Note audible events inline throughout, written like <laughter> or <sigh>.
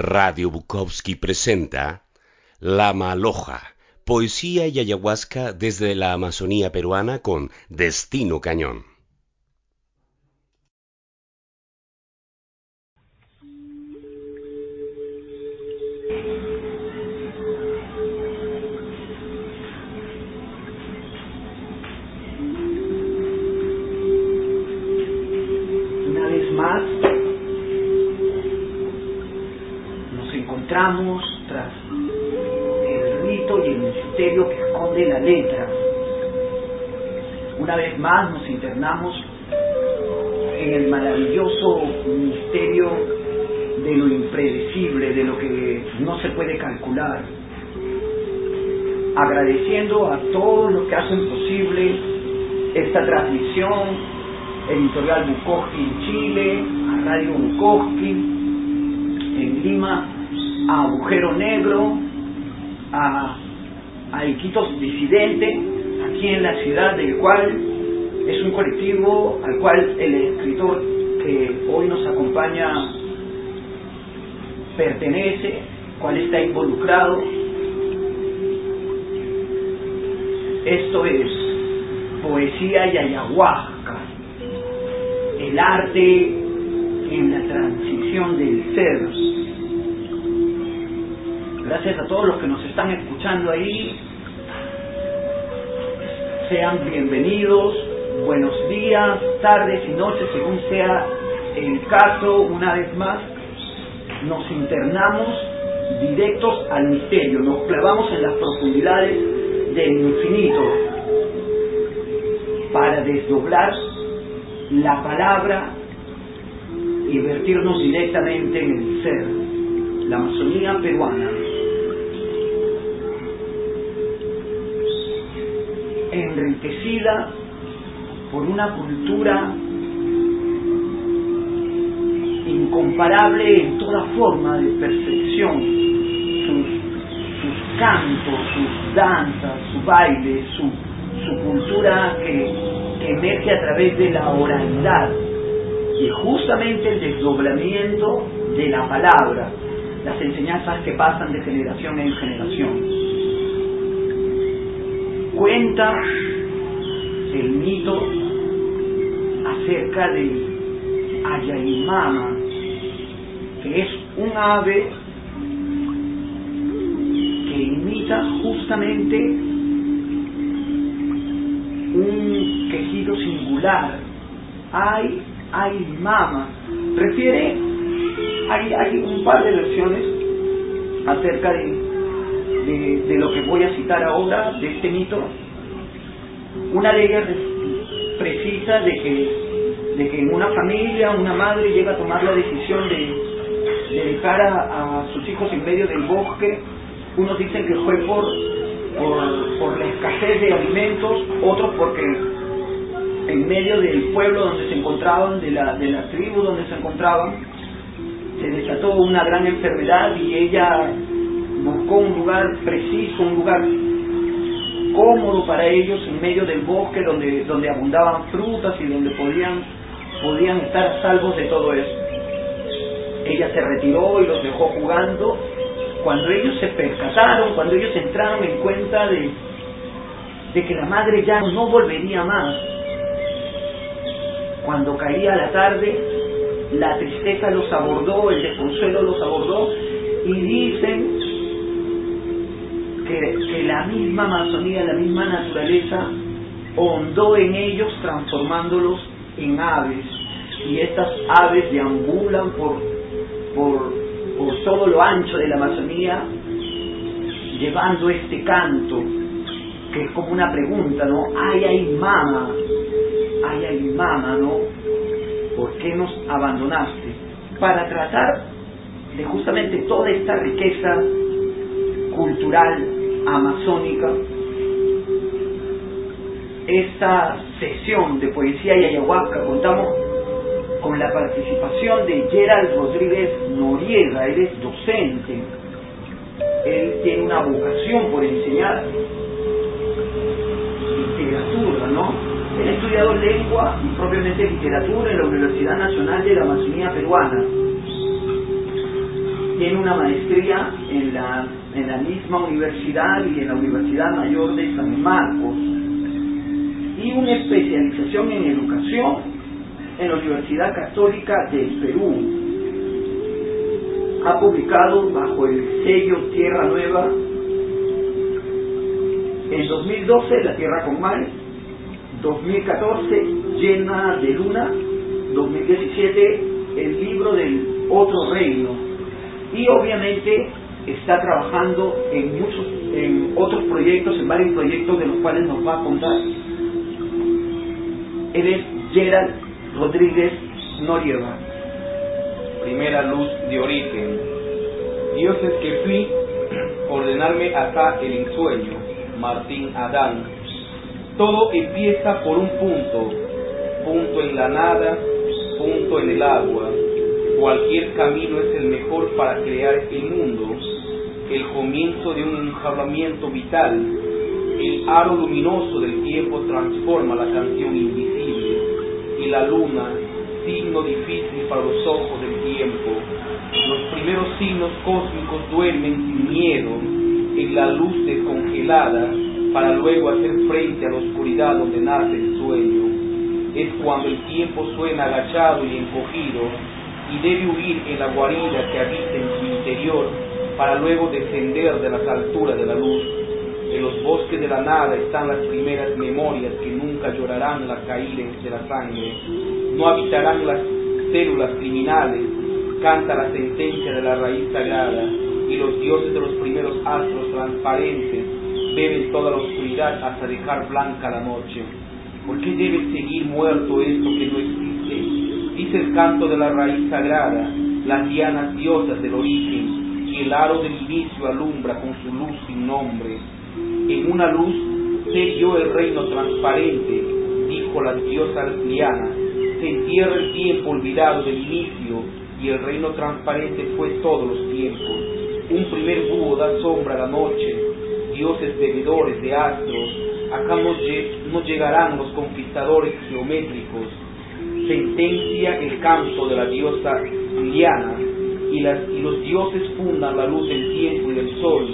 Radio Bukowski presenta La Maloja, poesía y ayahuasca desde la Amazonía peruana con Destino Cañón. En el maravilloso misterio de lo impredecible, de lo que no se puede calcular. Agradeciendo a todos los que hacen posible esta transmisión, Editorial Bukowski en Chile, a Radio Bukowski en Lima, a Agujero Negro, a Iquitos Disidente, aquí en la ciudad del cual es un colectivo al cual el escritor que hoy nos acompaña pertenece, cual está involucrado. Esto es poesía y ayahuasca, el arte en la transición del ser. Gracias a todos los que nos están escuchando ahí. Sean bienvenidos, buenos días, tardes y noches, según sea el caso, una vez más, nos internamos directos al misterio, nos clavamos en las profundidades del infinito para desdoblar la palabra y vertirnos directamente en el ser, la Amazonía peruana. enriquecida por una cultura incomparable en toda forma de percepción, sus, sus cantos, sus danzas, su baile, su, su cultura que, que emerge a través de la oralidad y justamente el desdoblamiento de la palabra, las enseñanzas que pasan de generación en generación. Cuenta el mito acerca de Ayaimama, que es un ave que imita justamente un quejido singular. Ay, ay, mama. Refiere, hay, hay un par de versiones acerca de, de lo que voy a citar ahora, de este mito. Una ellas precisa de que de que en una familia una madre llega a tomar la decisión de, de dejar a, a, sus hijos en medio del bosque. Unos dicen que fue por, por, por la escasez de alimentos, otros porque en medio del pueblo donde se encontraban, de la, de la tribu donde se encontraban, se desató una gran enfermedad y ella buscó un lugar preciso, un lugar cómodo para ellos en medio del bosque donde, donde abundaban frutas y donde podían, podían estar salvos de todo eso. Ella se retiró y los dejó jugando. Cuando ellos se percataron, cuando ellos entraron en cuenta de, de que la madre ya no volvería más, cuando caía la tarde, la tristeza los abordó, el desconsuelo los abordó y dicen que, la misma Amazonía, la misma naturaleza, hondó en ellos transformándolos en aves. Y estas aves deambulan por, por, por todo lo ancho de la Amazonía llevando este canto, que es como una pregunta, ¿no? Ay, ay, mama, ay, ay, mama, ¿no? ¿Por qué nos abandonaste? Para tratar de justamente toda esta riqueza cultural amazónica, esta sesión de poesía y ayahuasca contamos con la participación de Gerald Rodríguez Noriega, él es docente, él tiene una vocación por enseñar literatura, ¿no? Él ha estudiado lengua y propiamente literatura en la Universidad Nacional de la Amazonía Peruana. tiene una maestría en la, en la misma universidad y en la Universidad Mayor de San Marcos y una especialización en educación en la Universidad Católica del Perú. Ha publicado bajo el sello Tierra Nueva. En 2012 La Tierra con Mal, 2014 Llena de Luna, 2017 El libro del otro reino. Y obviamente está trabajando en muchos en otros proyectos, en varios proyectos de los cuales nos va a contar. Él es Gerald Rodríguez Noriega. Primera luz de origen. Dios es que fui, <clears throat> ordenarme acá el ensueño. Martín Adán. Todo empieza por un punto, punto en la nada, punto en el agua. Cualquier camino es el mejor para crear el mundo, el comienzo de un enjaulamiento vital. El aro luminoso del tiempo transforma la canción invisible y la luna, signo difícil para los ojos del tiempo. Los primeros signos cósmicos duermen sin miedo en la luz descongelada para luego hacer frente a la oscuridad donde nace el sueño. Es cuando el tiempo suena agachado y encogido y debe huir en la guarida que habita en su interior para luego descender de las alturas de la luz. En los bosques de la nada están las primeras memorias que nunca llorarán la caída de la sangre. No habitarán las células criminales, canta la sentencia de la raíz sagrada y los dioses de los primeros astros transparentes beben toda la oscuridad hasta dejar blanca la noche. ¿Por qué debe seguir muerto esto que no existe? Dice el canto de la raíz sagrada, las dianas diosas del origen, y el aro del inicio alumbra con su luz sin nombre. En una luz sé yo el reino transparente, dijo la diosa diana, se entierra el tiempo olvidado del inicio, y el reino transparente fue todos los tiempos. Un primer búho da sombra a la noche, dioses bebedores de astros, acá no, llegarán los conquistadores geométricos. Sentencia el canto de la diosa Liliana, y, los dioses fundan la luz del tiempo y del sol.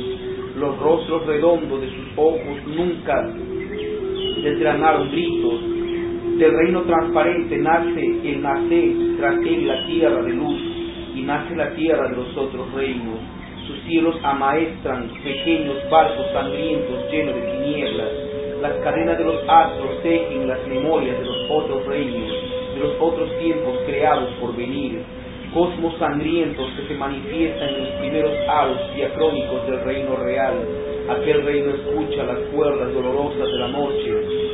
Los rostros redondos de sus ojos nunca desgranaron gritos. Del reino transparente nace el nacer tras él la tierra de luz, y nace la tierra de los otros reinos sus cielos amaestran pequeños barcos sangrientos llenos de tinieblas. Las cadenas de los astros tejen las memorias de los otros reinos, de los otros tiempos creados por venir. Cosmos sangrientos que se manifiestan en los primeros aros diacrónicos del reino real. Aquel reino escucha las cuerdas dolorosas de la noche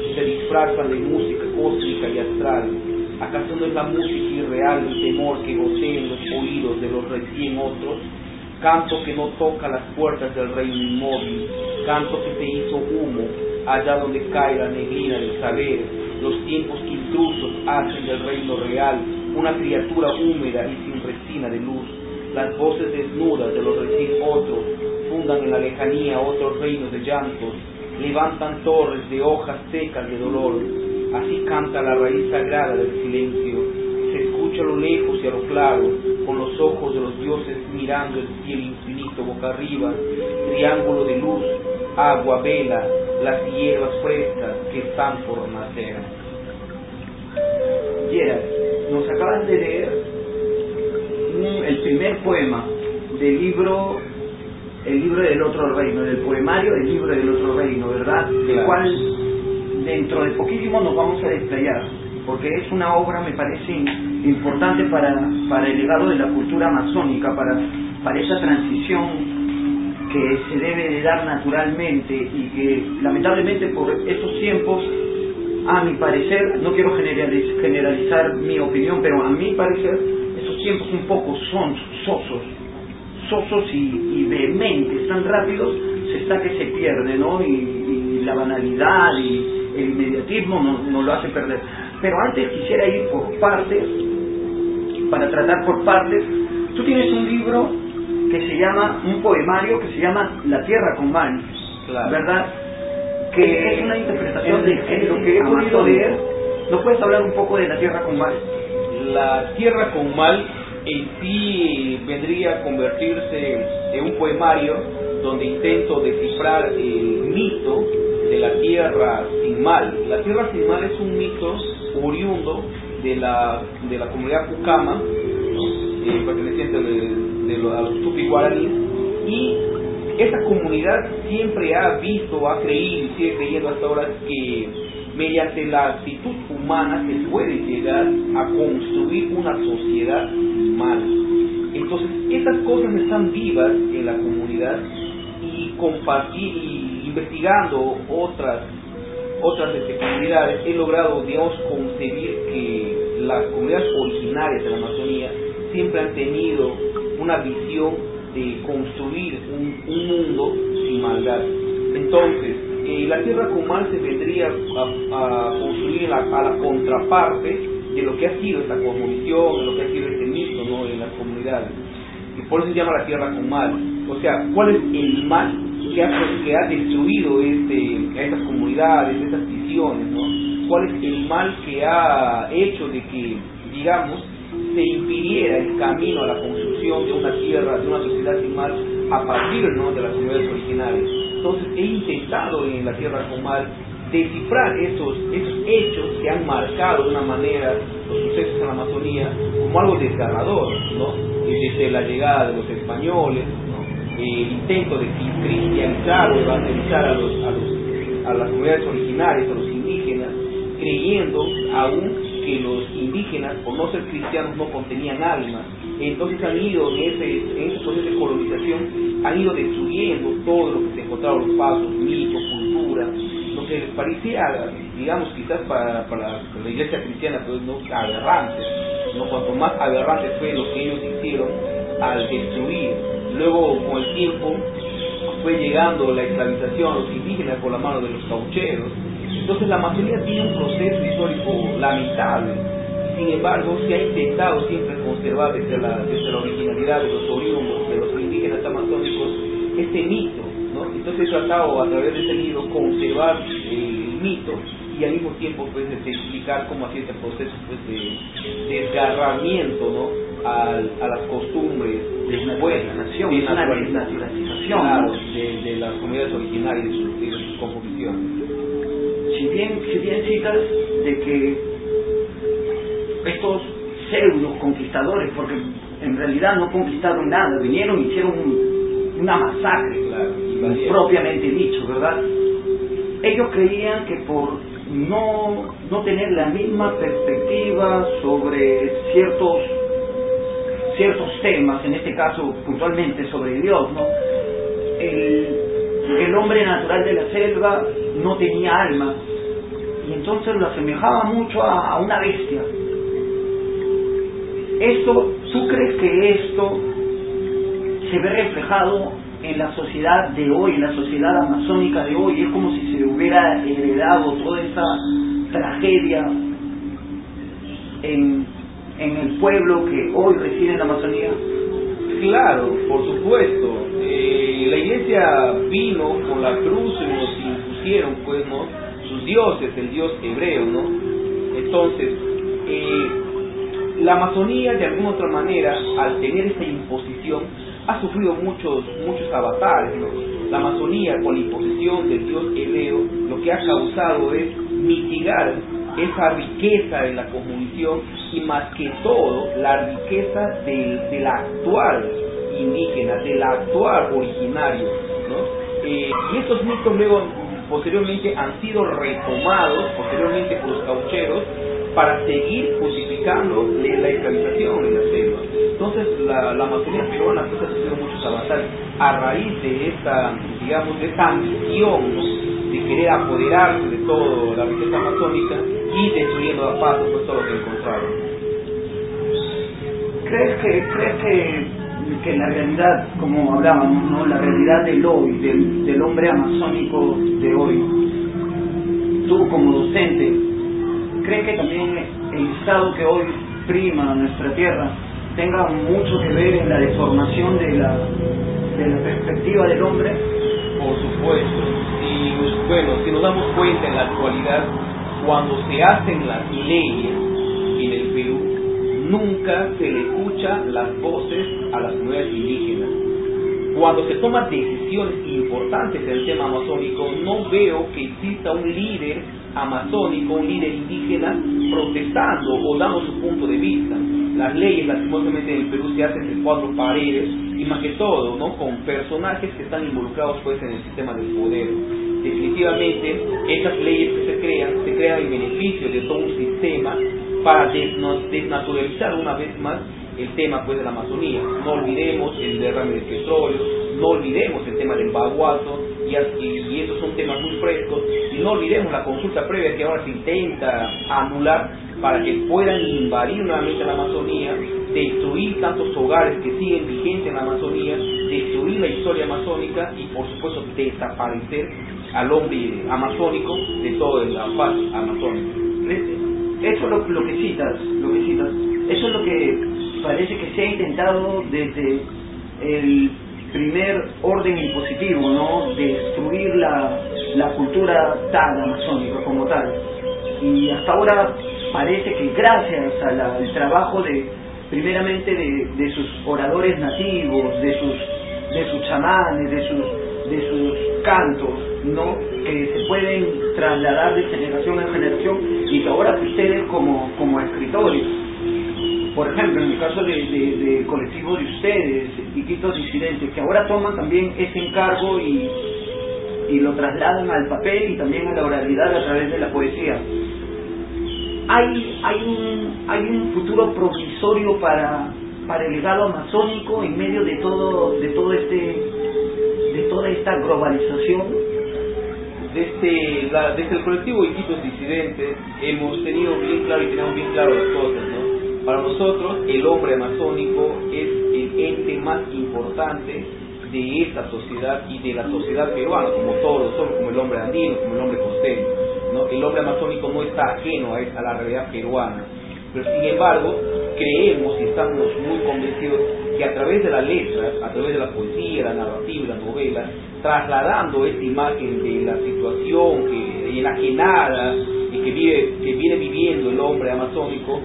y se disfrazan de música cósmica y astral. ¿Acaso no es la música irreal el temor que gotea en los oídos de los recién otros? canto que no toca las puertas del reino inmóvil, canto que se hizo humo allá donde cae la neblina del saber, los tiempos intrusos hacen del reino real una criatura húmeda y sin resina de luz, las voces desnudas de los recién otros fundan en la lejanía otros reinos de llantos, levantan torres de hojas secas de dolor, así canta la raíz sagrada del silencio, se escucha a lo lejos y a lo claro, con los ojos de los dioses mirando el cielo infinito boca arriba, triángulo de luz, agua, vela, las hierbas frescas que están por nacer. Nos acaban de leer el primer poema del libro el libro del otro reino, del poemario del libro del otro reino, ¿verdad? El cual dentro de poquísimo nos vamos a desplayar porque es una obra, me parece, importante para, para el legado de la cultura amazónica, para, para esa transición que se debe de dar naturalmente y que lamentablemente por estos tiempos, a mi parecer, no quiero generalizar mi opinión, pero a mi parecer, esos tiempos un poco son sosos, sosos y, vehementes, tan rápidos, se está que se pierde, ¿no? Y, la banalidad y el inmediatismo nos no lo hace perder. Pero antes quisiera ir por partes, para tratar por partes. Tú tienes un libro que se llama, un poemario que se llama La Tierra con Mal, ¿verdad? Que es una interpretación de lo que he podido leer. ¿No puedes hablar un poco de La Tierra con Mal? La Tierra con Mal en sí vendría a convertirse en un poemario donde intento descifrar el mito de la tierra sin mal. La tierra sin mal es un mito oriundo de la, de la comunidad Cucama, eh, perteneciente de, a los Tupi Guaraní, y esa comunidad siempre ha visto, ha creído y sigue creyendo hasta ahora que mediante la actitud humana se puede llegar a construir una sociedad humana. Entonces, esas cosas están vivas en la comunidad y compartir y investigando otras otras este, comunidades he logrado, digamos, concebir que las comunidades originarias de la Amazonía siempre han tenido una visión de construir un, mundo sin maldad. Entonces, eh, la tierra comal se vendría a, construir a la contraparte de lo que ha sido esta cosmovisión, de lo que ha sido este mito ¿no? en las comunidades. Y por eso se llama la tierra comal. O sea, ¿cuál es el mal que ha, que ha destruido este, a estas comunidades, estas visiones? ¿no? ¿Cuál es el mal que ha hecho de que, digamos, se impidiera el camino a la de una tierra, de una sociedad sin mal, a partir ¿no? de las comunidades originales. Entonces he intentado en la tierra comal descifrar esos, esos hechos que han marcado de una manera los sucesos en la Amazonía como algo desgarrador, ¿no? desde la llegada de los españoles, el intento de cristianizar o evangelizar a, los, a, los, a las comunidades originales, a los indígenas, creyendo aún que los indígenas, por no ser cristianos, no contenían alma. Entonces han ido en ese, en ese proceso de colonización, han ido destruyendo todo lo que se encontraba, los pasos, mitos, cultura, lo que parecía, digamos, quizás para, la iglesia cristiana, pues no aberrante, no cuanto más aberrante fue lo que ellos hicieron al destruir. Luego, con el tiempo, fue llegando la esclavización a los indígenas por la mano de los caucheros, entonces la Amazonía tiene un proceso histórico lamentable. Sin embargo, se ha intentado siempre conservar desde la, desde la originalidad de los oriundos, de los indígenas amazónicos, este mito. ¿no? Entonces he tratado a través de este libro conservar el mito y al mismo tiempo pues de explicar cómo hacía este proceso pues, de desgarramiento ¿no? a, a las costumbres de una nación, de una naturalización de, de, las comunidades originarias y de sus, composiciones si bien, si bien citas de que estos pseudos conquistadores, porque en realidad no conquistaron nada, vinieron y hicieron una masacre, propiamente dicho, ¿verdad? Ellos creían que por no, no tener la misma perspectiva sobre ciertos ciertos temas, en este caso puntualmente sobre Dios, ¿no? El, el hombre natural de la selva no tenía alma, y entonces lo asemejaba mucho a, una bestia. Esto, ¿tú crees que esto se ve reflejado en la sociedad de hoy, en la sociedad amazónica de hoy? Es como si se hubiera heredado toda esa tragedia en, en el pueblo que hoy reside en la Amazonía. Claro, por supuesto. Eh, la iglesia vino con la cruz y nos impusieron, pues, ¿no? dioses, el dios hebreo, ¿no? Entonces, eh, la Amazonía de alguna otra manera, al tener esa imposición, ha sufrido muchos, muchos avatares, ¿no? La Amazonía con la imposición del dios hebreo, lo que ha causado es mitigar esa riqueza en la cosmovisión y más que todo la riqueza del, del actual indígena, del actual originario, ¿no? Eh, y estos mitos luego posteriormente han sido retomados posteriormente por los caucheros para seguir justificando la esclavización en la selva. Entonces la, la Amazonía peruana pues, ha sufrido muchos avatares a raíz de esta, digamos, de esta ambición de querer apoderarse de toda la riqueza amazónica y destruyendo a paso pues, todo lo que encontraron. ¿Crees que, crees que, que la realidad, como hablábamos, ¿no? la realidad del hoy, del, del hombre amazónico de hoy, tú como docente, ¿crees que también el estado que hoy prima nuestra tierra tenga mucho que ver en la deformación de la, de la perspectiva del hombre? Por supuesto. Y bueno, si nos damos cuenta en la actualidad, cuando se hacen las leyes en el Perú, nunca se le escucha las voces a las comunidades indígenas. Cuando se toman decisiones importantes en el tema amazónico, no veo que exista un líder amazónico, un líder indígena, protestando o dando su punto de vista. Las leyes, lastimosamente, en el Perú se hacen en cuatro paredes y más que todo, ¿no? Con personajes que están involucrados pues en el sistema del poder. Definitivamente, esas leyes que se crean, se crean en beneficio de todo un sistema para desnaturalizar una vez más el tema pues de la Amazonía. No olvidemos el derrame de petróleo, no olvidemos el tema del baguazo, y, y, esos son temas muy frescos, y no olvidemos la consulta previa que ahora se intenta anular para que puedan invadir nuevamente la Amazonía, destruir tantos hogares que siguen vigentes en la Amazonía, destruir la historia amazónica y por supuesto desaparecer al hombre amazónico de todo el faz amazónica. Eso es lo, lo que citas, lo que citas, eso es lo que parece que se ha intentado desde el primer orden impositivo, ¿no? Destruir la, la cultura tal amazónica como tal. Y hasta ahora parece que gracias al trabajo de, primeramente de, de, sus oradores nativos, de sus, de sus chamanes, de sus, de sus cantos, ¿no? Que se pueden trasladar de generación en generación y que ahora ustedes como, como escritores por ejemplo, en el caso de, de, colectivo de ustedes, Iquitos Disidentes, que ahora toman también ese encargo y, lo trasladan al papel y también a la oralidad a través de la poesía. Hay, un, futuro provisorio para, el legado amazónico en medio de todo, de todo este de toda esta globalización desde, la, desde el colectivo Iquitos Disidentes hemos tenido bien claro y tenemos bien claro las cosas, ¿no? Para nosotros el hombre amazónico es el ente más importante de esta sociedad y de la sociedad peruana, como todos nosotros, como el hombre andino, como el hombre costeño. ¿no? El hombre amazónico no está ajeno a, la realidad peruana, pero sin embargo creemos y estamos muy convencidos que a través de la letra, a través de la poesía, la narrativa, la novela, trasladando esta imagen de la situación que enajenada y que, vive, que viene viviendo el hombre amazónico,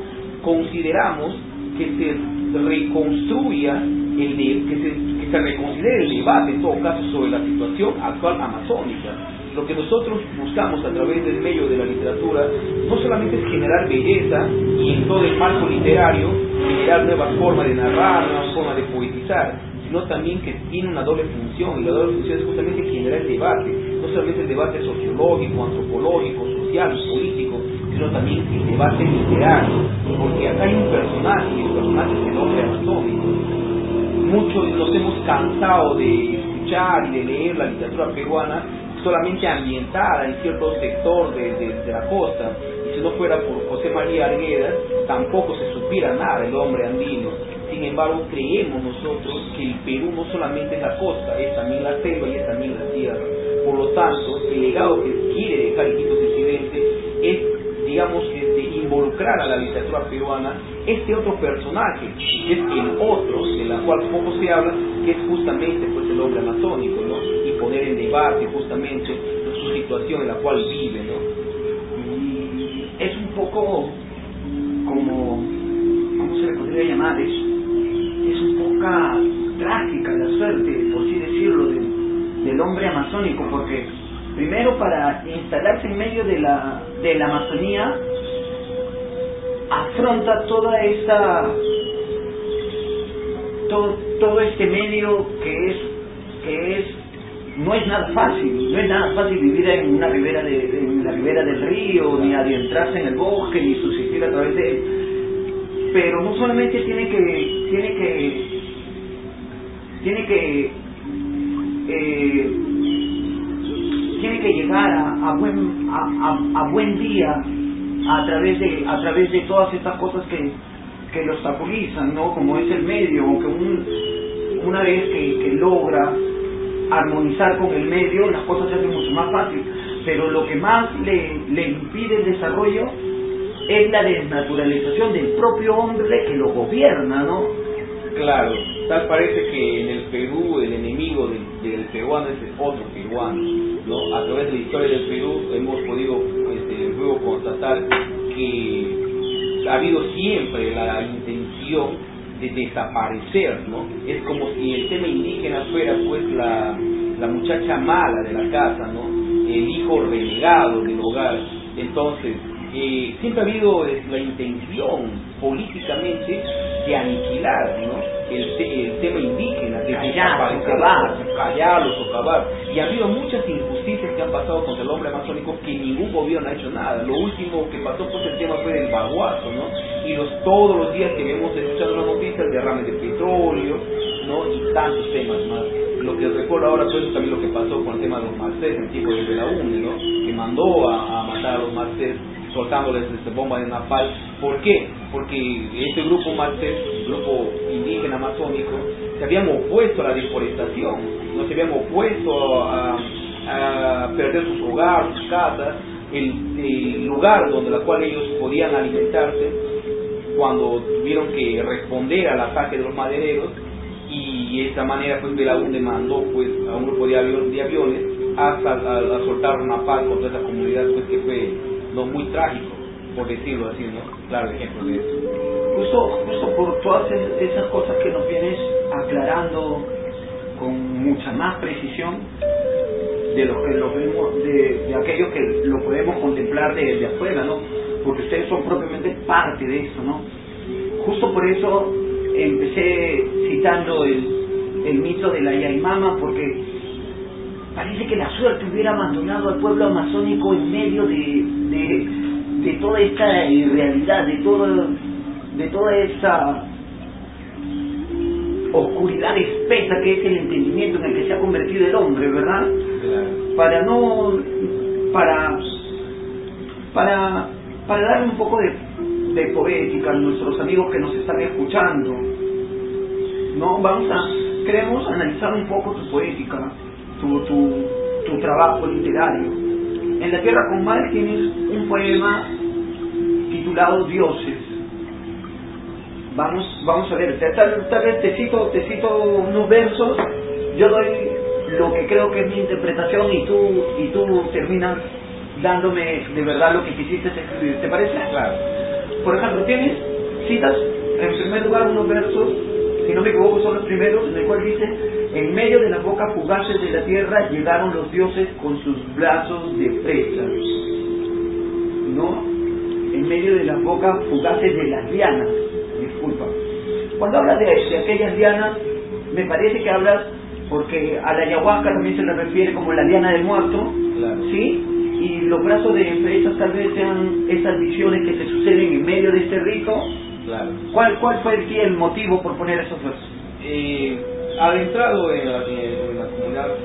consideramos que se reconstruya el que, se, que se reconsidere el debate en todo caso sobre la situación actual amazónica. Lo que nosotros buscamos a través del medio de la literatura no solamente es generar belleza y en todo el marco literario generar nuevas formas de narrar, nuevas formas de poetizar, sino también que tiene una doble función, y la doble función es justamente generar el debate, no solamente el debate sociológico, antropológico, social, político, sino también el debate literario, porque acá hay un personaje, y el personaje es el hombre anatómico. Muchos nos hemos cansado de escuchar y de leer la literatura peruana solamente ambientada en cierto sector de, de, la costa, y si no fuera por José María Arguedas, tampoco se supiera nada del hombre andino. Sin embargo, creemos nosotros que el Perú no solamente es la costa, es también la selva y es también la tierra. Por lo tanto, el legado que quiere dejar Iquitos Disidente es digamos, este, involucrar a la literatura peruana este otro personaje, que es el otro, de la cual poco se habla, que es justamente pues el hombre amazónico, ¿no? Y poner en debate justamente su situación en la cual vive, ¿no? Y es un poco como, ¿cómo se le podría llamar eso? Es un poco trágica la suerte, por así decirlo, del hombre amazónico, porque primero para instalarse en medio de la, de la Amazonía, afronta toda esta todo, todo este medio que es que es no es nada fácil no es nada fácil vivir en una ribera de en la ribera del río ni adentrarse en el bosque ni subsistir a través de él. Pero no solamente tiene que tiene que tiene que eh, que llegar a, buen a, buen día a través de a través de todas estas cosas que, que lo obstaculizan no como es el medio aunque un, una vez que, que logra armonizar con el medio las cosas se hacen mucho más fácil. Pero lo que más le, le impide el desarrollo es la desnaturalización del propio hombre que lo gobierna no claro tal parece que en el Perú el enemigo del, peruano es otro peruano ¿no? a través de la historia del Perú hemos podido este, luego constatar que ha habido siempre la intención de desaparecer, ¿no? Es como si el tema indígena fuera pues la, la muchacha mala de la casa, ¿no? El hijo renegado del hogar. Entonces, eh, siempre ha habido la intención políticamente de aniquilar ¿no? El, tema indígena, de callar, callarlo, socavar. Y ha habido muchas injusticias que han pasado contra el hombre amazónico que ningún gobierno ha hecho nada. Lo último que pasó pues el tema fue del baguazo, ¿no? Y los, todos los días que vemos escuchando las noticias, el derrame de petróleo, ¿no? Y tantos temas más. Lo que recuerdo ahora pues también lo que pasó con el tema de los Marcés en el tiempo de la UNE, ¿no? Que mandó a, a matar a los Marcés soltándoles esta bomba de napal. ¿Por qué? Porque este grupo el grupo indígena amazónico, se habían opuesto a la deforestación, no se habían opuesto a, perder sus hogares, sus casas, el, lugar donde la cual ellos podían alimentarse, cuando tuvieron que responder al ataque de los madereros y de esa manera pues Belaúnde mandó pues a un grupo de, aviones hasta a, soltar napal contra esa comunidad pues que fue muy trágico, por decirlo así, ¿no? Claro, ejemplo de eso. Justo, justo por todas esas cosas que nos vienes aclarando con mucha más precisión de lo que lo vemos, de, de aquellos que lo podemos contemplar desde de afuera, ¿no? Porque ustedes son propiamente parte de eso, ¿no? Justo por eso empecé citando el, el mito de la Yaimama, porque parece que la suerte hubiera abandonado al pueblo amazónico en medio de, de, toda esta irrealidad, de, todo, de toda esa oscuridad espesa que es el entendimiento en el que se ha convertido el hombre, ¿verdad? Para no, para, para, para darle un poco de, de poética a nuestros amigos que nos están escuchando, ¿no? Vamos a, queremos analizar un poco tu poética, tu, tu, tu trabajo literario. En La Tierra con Mal tienes un poema titulado Dioses. Vamos, vamos a ver, tal, tal vez te cito, te cito unos versos, yo doy lo que creo que es mi interpretación y tú, y tú terminas dándome de verdad lo que quisiste escribir. ¿Te parece? Claro. Por ejemplo, tienes citas en primer lugar unos versos, si no me equivoco son los primeros, en el cual dice en medio de las bocas fugaces de la tierra llegaron los dioses con sus brazos de presa. ¿No? En medio de las bocas fugaces de las lianas. Disculpa. Cuando hablas de, de aquellas lianas, me parece que hablas porque a la ayahuasca también se le refiere como la liana del muerto. ¿Sí? Y los brazos de presas tal vez sean esas visiones que se suceden en medio de este rito. Claro. ¿Cuál, cuál fue el, el motivo por poner esos versos? Eh adentrado en la, en,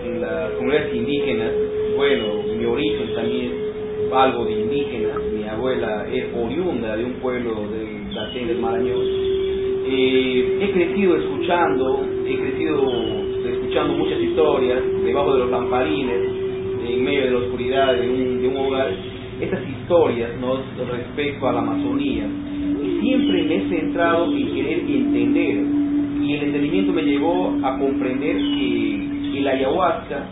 en las comunidades indígenas, bueno, mi origen también algo de indígena, mi abuela es oriunda de un pueblo del Latén del Marañón. Eh, he crecido escuchando, he crecido escuchando muchas historias debajo de los lamparines, en medio de la oscuridad de un, de un hogar, estas historias ¿no? respecto a la Amazonía. Y siempre me he centrado en querer entender y el entendimiento me llevó a comprender que el ayahuasca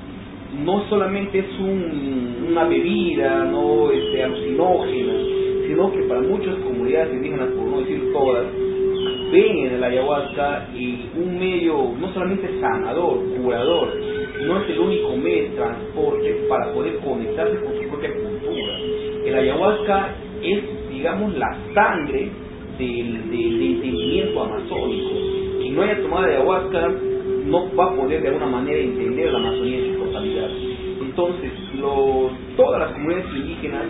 no solamente es una bebida no este, alucinógena, sino que para muchas comunidades indígenas, por no decir todas, ven en el ayahuasca un medio no solamente sanador, curador, no es el único medio de transporte para poder conectarse con su propia cultura. El ayahuasca es, digamos, la sangre del entendimiento amazónico no haya tomado ayahuasca, no va a poder de alguna manera entender la Amazonía en su totalidad. Entonces, todas las comunidades indígenas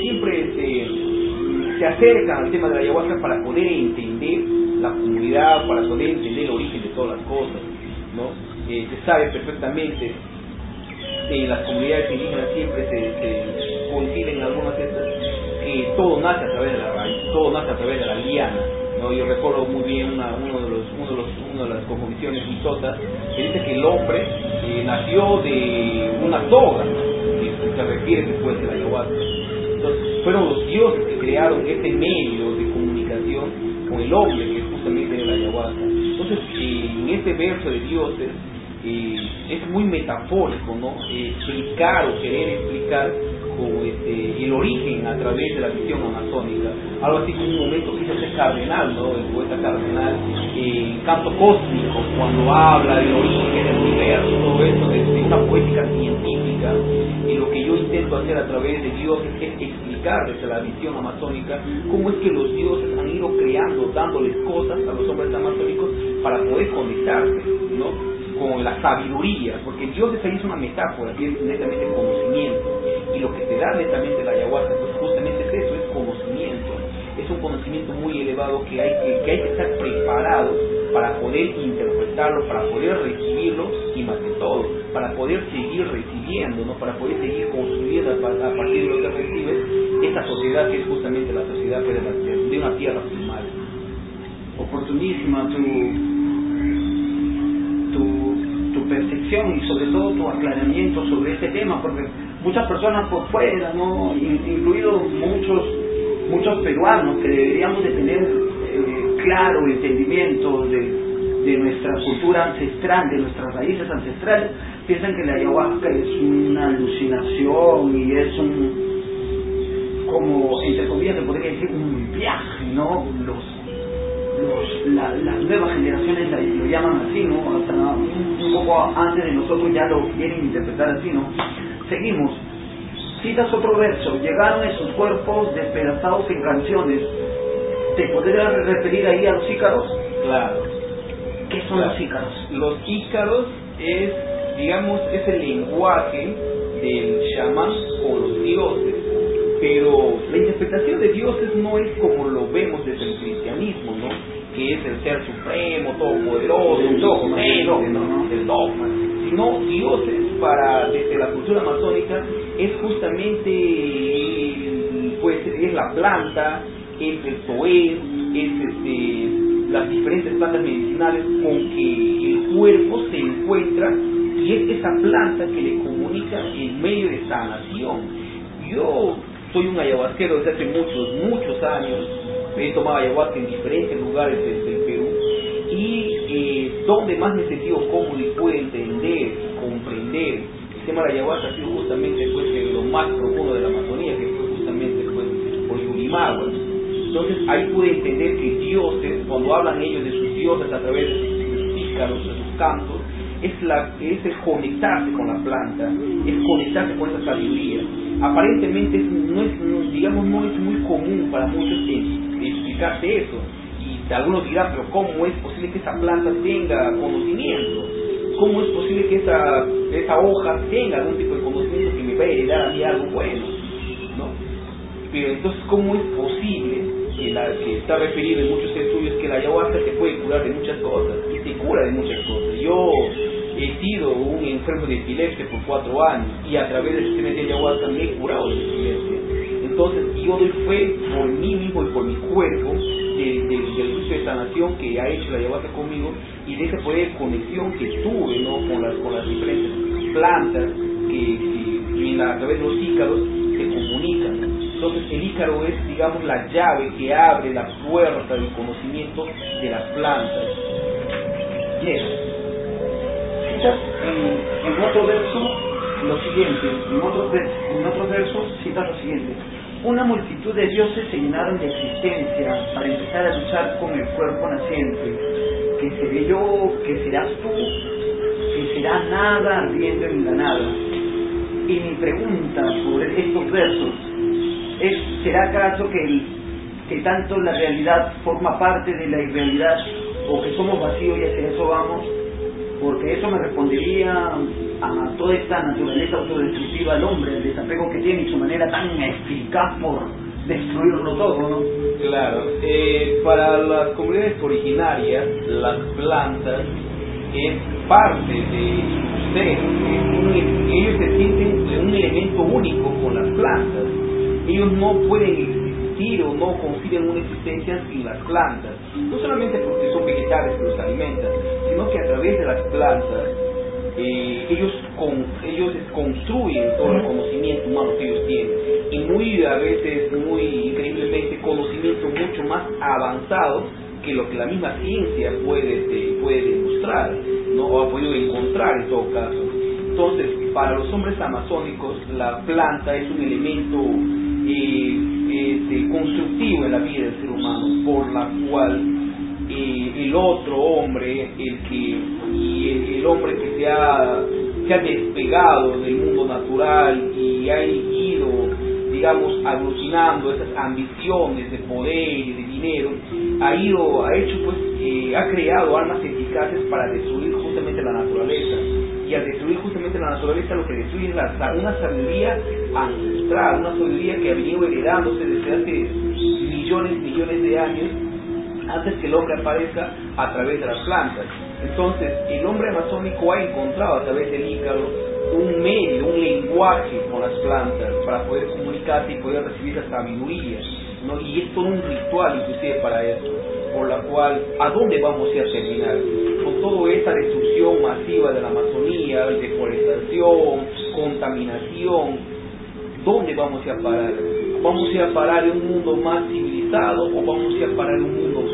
siempre se, acercan al tema de la ayahuasca para poder entender la comunidad, para poder entender el origen de todas las cosas. Eh, se sabe perfectamente en las comunidades indígenas siempre se, coinciden algunas de estas que todo nace a través de la raíz, todo nace a través de la liana ¿no? Yo recuerdo muy bien una, uno de los, uno de los, una de las composiciones misotas que dice que el hombre eh, nació de una soga, que se refiere después de la ayahuasca. Entonces, fueron los dioses que crearon ese medio de comunicación con el hombre, que es justamente la ayahuasca. Entonces, eh, en este verso de dioses, eh, es muy metafórico, ¿no? explicar o querer explicar este, el origen a través de la visión amazónica. Algo así como un momento quiso ser cardenal, ¿no? el poeta cardenal, en canto cósmico, cuando habla del origen del universo, todo eso, desde una poética científica. Y lo que yo intento hacer a través de Dios es explicar desde la visión amazónica cómo es que los dioses han ido creando, dándoles cosas a los hombres amazónicos para poder conectarse, ¿no? con la sabiduría, porque Dios es una metáfora, que es netamente conocimiento, y lo que te da netamente la ayahuasca, pues justamente es eso, es conocimiento, es un conocimiento muy elevado que hay que, que hay que estar preparado para poder interpretarlo, para poder recibirlo y más que todo, para poder seguir recibiendo, ¿no? para poder seguir construyendo a, partir de lo que recibes esta sociedad que es justamente la sociedad de, una tierra primal. Oportunísima tu percepción y sobre todo tu aclaramiento sobre este tema, porque muchas personas por fuera, ¿no? incluidos muchos, muchos peruanos que deberíamos de tener eh, claro entendimiento de, de nuestra cultura ancestral, de nuestras raíces ancestrales, piensan que la ayahuasca es una alucinación y es un, como entre comillas se podría decir, un viaje, ¿no? Los las nuevas generaciones lo llaman así, ¿no? Hasta un, poco antes de nosotros ya lo quieren interpretar así, ¿no? Seguimos. Citas otro verso. Llegaron en sus cuerpos despedazados en canciones. ¿Te podrías referir ahí a los ícaros? Claro. ¿Qué son los ícaros? Los ícaros es, digamos, es el lenguaje del chamán o los dioses pero la interpretación de dioses no es como lo vemos desde el cristianismo, ¿no? Que es el ser supremo, todopoderoso, el dogma, el dogma. Sino dioses para desde la cultura amazónica es justamente pues es la planta, es el toel, es este, las diferentes plantas medicinales con que el cuerpo se encuentra y es esa planta que le comunica en medio de sanación. Yo soy un ayahuasquero desde hace muchos, muchos años. He tomado ayahuasca en diferentes lugares del, Perú. Y eh, donde más me he sentido cómodo y pude entender el tema de la ayahuasca ha sido justamente pues, lo más profundo de la Amazonía, que fue justamente pues, por Yurimagua. Entonces ahí pude entender que dioses, cuando hablan ellos de sus dioses a través de sus, pícaros, de sus cantos, es, la, es el conectarse con la planta, es conectarse con esa sabiduría aparentemente no es, digamos, no es muy común para muchos explicarse eso. Y algunos dirán, pero ¿cómo es posible que esa planta tenga conocimiento? ¿Cómo es posible que esa, esa hoja tenga algún tipo de conocimiento que me va a heredar a mí algo bueno? ¿no? Pero entonces, ¿cómo es posible que, la, que está referido en muchos estudios que la ayahuasca se puede curar de muchas cosas? Y se cura de muchas cosas. Yo he sido un enfermo de epilepsia por cuatro años y a través del sistema de ayahuasca me he curado de epilepsia. Entonces yo doy fe por mí mismo y por mi cuerpo del uso de sanación que ha hecho la ayahuasca conmigo y de esa poder de conexión que tuve ¿no? con, las, con las diferentes plantas que, a través de los ícaros se comunican. Entonces el ícaro es, digamos, la llave que abre la puerta del conocimiento de las plantas. Yes en, otro verso lo siguiente, en otro, en otro verso cita lo siguiente, una multitud de dioses se llenaron de existencia para empezar a luchar con el cuerpo naciente, que seré yo, que serás tú, que será nada ardiendo en la nada. Y mi pregunta sobre estos versos es, ¿será acaso que, que tanto la realidad forma parte de la irrealidad o que somos vacíos y hacia eso vamos? porque eso me respondería a toda esta naturaleza autodestructiva del hombre, el desapego que tiene y su manera tan eficaz por destruirlo todo, ¿no? Claro, eh, para las comunidades originarias, las plantas es parte de su ser, ellos se sienten un elemento único con las plantas, ellos no pueden o no confían en una existencia sin las plantas, no solamente porque son vegetales que los alimentan, sino que a través de las plantas eh, ellos, con, ellos construyen todo el conocimiento humano que ellos tienen y muy a veces, muy increíblemente, conocimiento mucho más avanzado que lo que la misma ciencia puede, este, puede demostrar, ¿no? o ha podido encontrar en todo caso. Entonces, para los hombres amazónicos, la planta es un elemento eh, este, constructivo en la vida del ser humano, por la cual eh, el otro hombre, el que y el, hombre que se ha, se ha despegado del mundo natural y ha ido, digamos, alucinando esas ambiciones de poder y de dinero, ha ido, ha hecho pues, eh, ha creado armas eficaces para destruir justamente la naturaleza y al destruir justamente la naturaleza lo que destruye es una sabiduría ancestral, una sabiduría que ha venido heredándose desde hace millones millones de años antes que el hombre aparezca a través de las plantas. Entonces, el hombre amazónico ha encontrado a través del Ícaro un medio, un lenguaje con las plantas para poder comunicarse y poder recibir la sabiduría. ¿no? Y es todo un ritual inclusive para eso, por la cual, ¿a dónde vamos a terminar? Con toda esta destrucción masiva de la Amazonía, deforestación, contaminación, ¿dónde vamos a parar? ¿Vamos a parar en un mundo más civilizado o vamos a parar en un mundo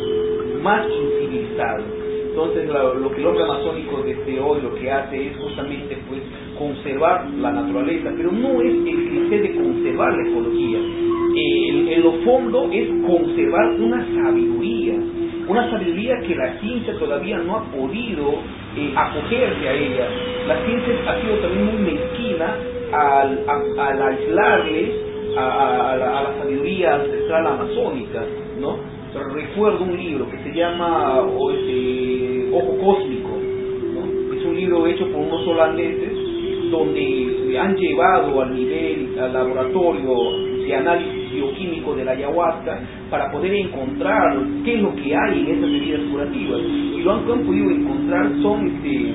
más incivilizado? Entonces lo, que el hombre amazónico desde hoy lo que hace es justamente pues conservar la naturaleza, pero no es el cliché de conservar la ecología. en lo fondo es conservar una sabiduría, una sabiduría que la ciencia todavía no ha podido eh, acogerse a ella. La ciencia ha sido también muy mezquina al, al aislarle a, la, sabiduría ancestral amazónica, ¿no? Recuerdo un libro que se llama este, Ojo Cósmico, es un libro hecho por unos holandeses donde han llevado al nivel, al laboratorio de análisis bioquímico de la ayahuasca para poder encontrar qué es lo que hay en esas bebidas curativas. Y lo que han podido encontrar son este,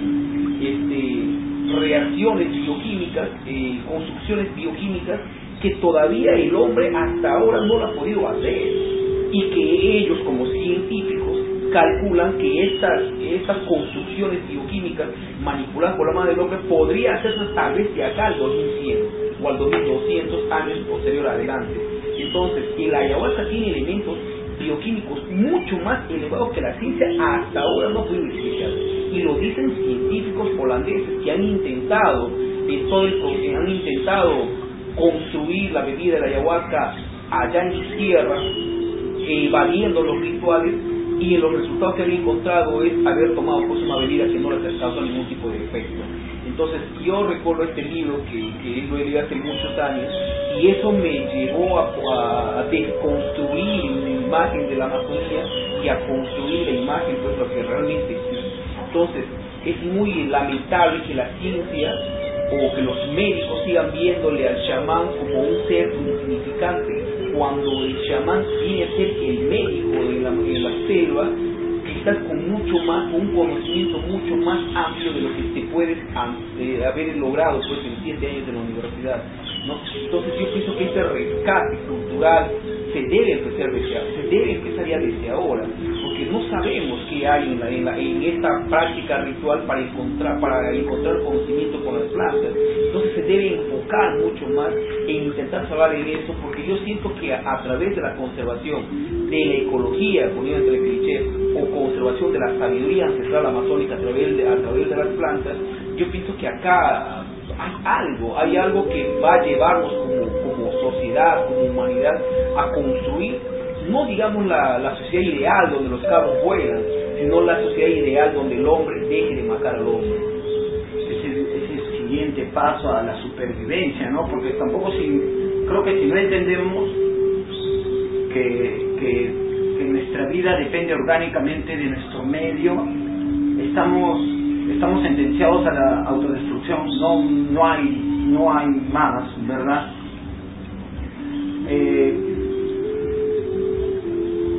este, reacciones bioquímicas, eh, construcciones bioquímicas que todavía el hombre hasta ahora no lo ha podido hacer y que ellos como científicos calculan que estas, estas construcciones bioquímicas manipuladas por la mano del hombre podría hacerse tal vez de acá al 2100 o al 2200 años posterior adelante. Entonces, el ayahuasca tiene elementos bioquímicos mucho más elevados que la ciencia hasta ahora no puede explicar. Y lo dicen científicos holandeses que han intentado, en todo el, han intentado construir la bebida de la ayahuasca allá en sus tierras, evadiendo los rituales, y los resultados que había encontrado es haber tomado pues una bebida que no les causado ningún tipo de efecto. Entonces yo recuerdo este libro que, que lo leí hace muchos años y eso me llevó a, a, desconstruir la imagen de la Amazonía y a construir la imagen pues lo que realmente existe. Entonces es muy lamentable que la ciencia o que los médicos sigan viéndole al chamán como un ser insignificante, cuando el chamán viene a ser el médico de la, de la selva, quizás con mucho más, con un conocimiento mucho más amplio de lo que se puede eh, haber logrado pues, en siete años de la universidad. ¿no? Entonces yo pienso que este rescate cultural se debe empezar desde, se debe empezar ya desde ahora, no sabemos qué hay en, la, en, esta práctica ritual para encontrar, para encontrar conocimiento con las plantas. Entonces se debe enfocar mucho más en intentar salvar en eso, porque yo siento que a, través de la conservación de la ecología, poniendo entre clichés, o conservación de la sabiduría ancestral amazónica a través de, a través de las plantas, yo pienso que acá hay algo, hay algo que va a llevarnos como, como sociedad, como humanidad, a construir, no digamos la, la sociedad ideal donde los carros vuelan, sino la sociedad ideal donde el hombre deje de matar al hombre. Ese, ese siguiente paso a la supervivencia, ¿no? Porque tampoco si, creo que si no entendemos que, que, que nuestra vida depende orgánicamente de nuestro medio, estamos estamos sentenciados a la autodestrucción, no, no, hay, no hay más, ¿verdad? Eh,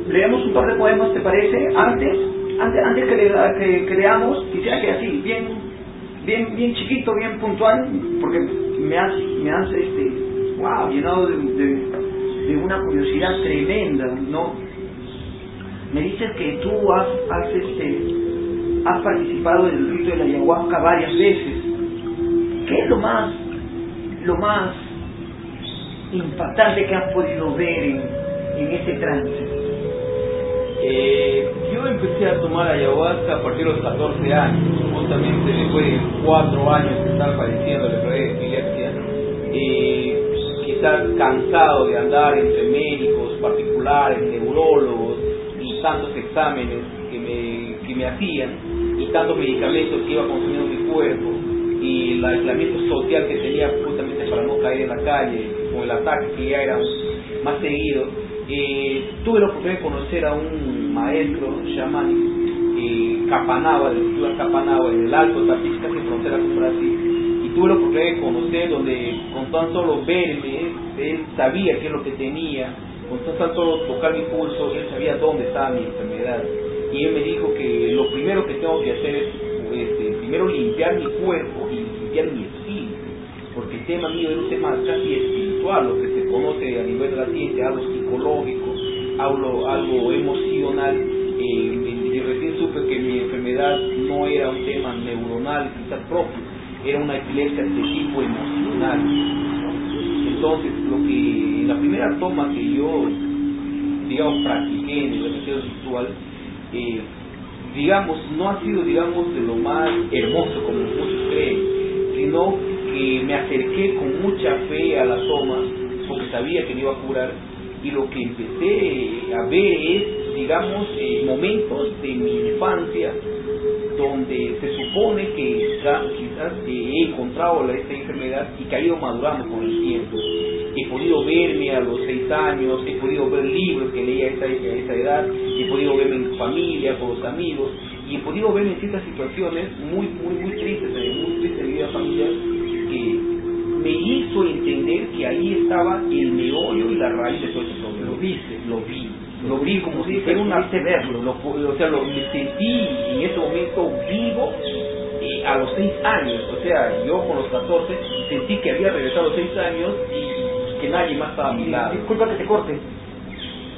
leemos un par de poemas, ¿te parece? Antes, antes, antes que, le, que, leamos, quisiera que así, bien, bien, bien chiquito, bien puntual, porque me has, me has este, wow, llenado de, una curiosidad tremenda, ¿no? Me dices que tú has, has este, has participado en el rito de la ayahuasca varias veces. ¿Qué es lo más, lo más impactante que has podido ver en, en ese trance? Eh, yo empecé a tomar ayahuasca a partir de los 14 años, justamente después de 4 años de estar padeciendo de epilepsia. Eh, quizás cansado de andar entre médicos particulares, neurólogos y tantos exámenes que me, que me hacían y tantos medicamentos que iba consumiendo mi cuerpo y el aislamiento social que tenía justamente para no caer en la calle con el ataque que ya era más seguido, eh, tuve la oportunidad de conocer a un maestro chamán eh, Capanaba, de la Capanaba, en el Alto Tapiz, casi frontera con Brasil, y tuve la oportunidad de conocer donde con tan solo verme, él sabía qué es lo que tenía, con tan solo tocar mi pulso, él sabía dónde estaba mi enfermedad. Y él me dijo que lo primero que tengo que hacer es este, primero limpiar mi cuerpo y limpiar mi espíritu, porque el tema mío es un tema casi espiritual, lo que conoce a nivel de la ciencia, algo psicológico, algo, algo emocional. Eh, y recién supe que mi enfermedad no era un tema neuronal, quizás propio, era una epilepsia de tipo emocional. Entonces, lo que la primera toma que yo, digamos, practiqué en el ejercicio espiritual, eh, digamos, no ha sido, digamos, de lo más hermoso como muchos creen, sino que me acerqué con mucha fe a la toma, sabía que me iba a curar, y lo que empecé a ver es, digamos, eh, momentos de mi infancia donde se supone que quizás he encontrado esta enfermedad y que ha ido madurando con el tiempo. He podido verme a los seis años, he podido ver libros que leía a esa, edad, he podido verme en familia, con los amigos, y he podido verme en ciertas situaciones muy, muy, muy tristes, muy tristes de mi vida familiar, me hizo entender que ahí estaba el meollo y la raíz de todo ese problema. Lo viste, lo vi lo vi como si fuera un verlo, lo, o sea, lo, me sentí en ese momento vivo y a los seis años, o sea, yo con los 14 sentí que había regresado a los seis años y que nadie más estaba a mi lado. Disculpa que te corte.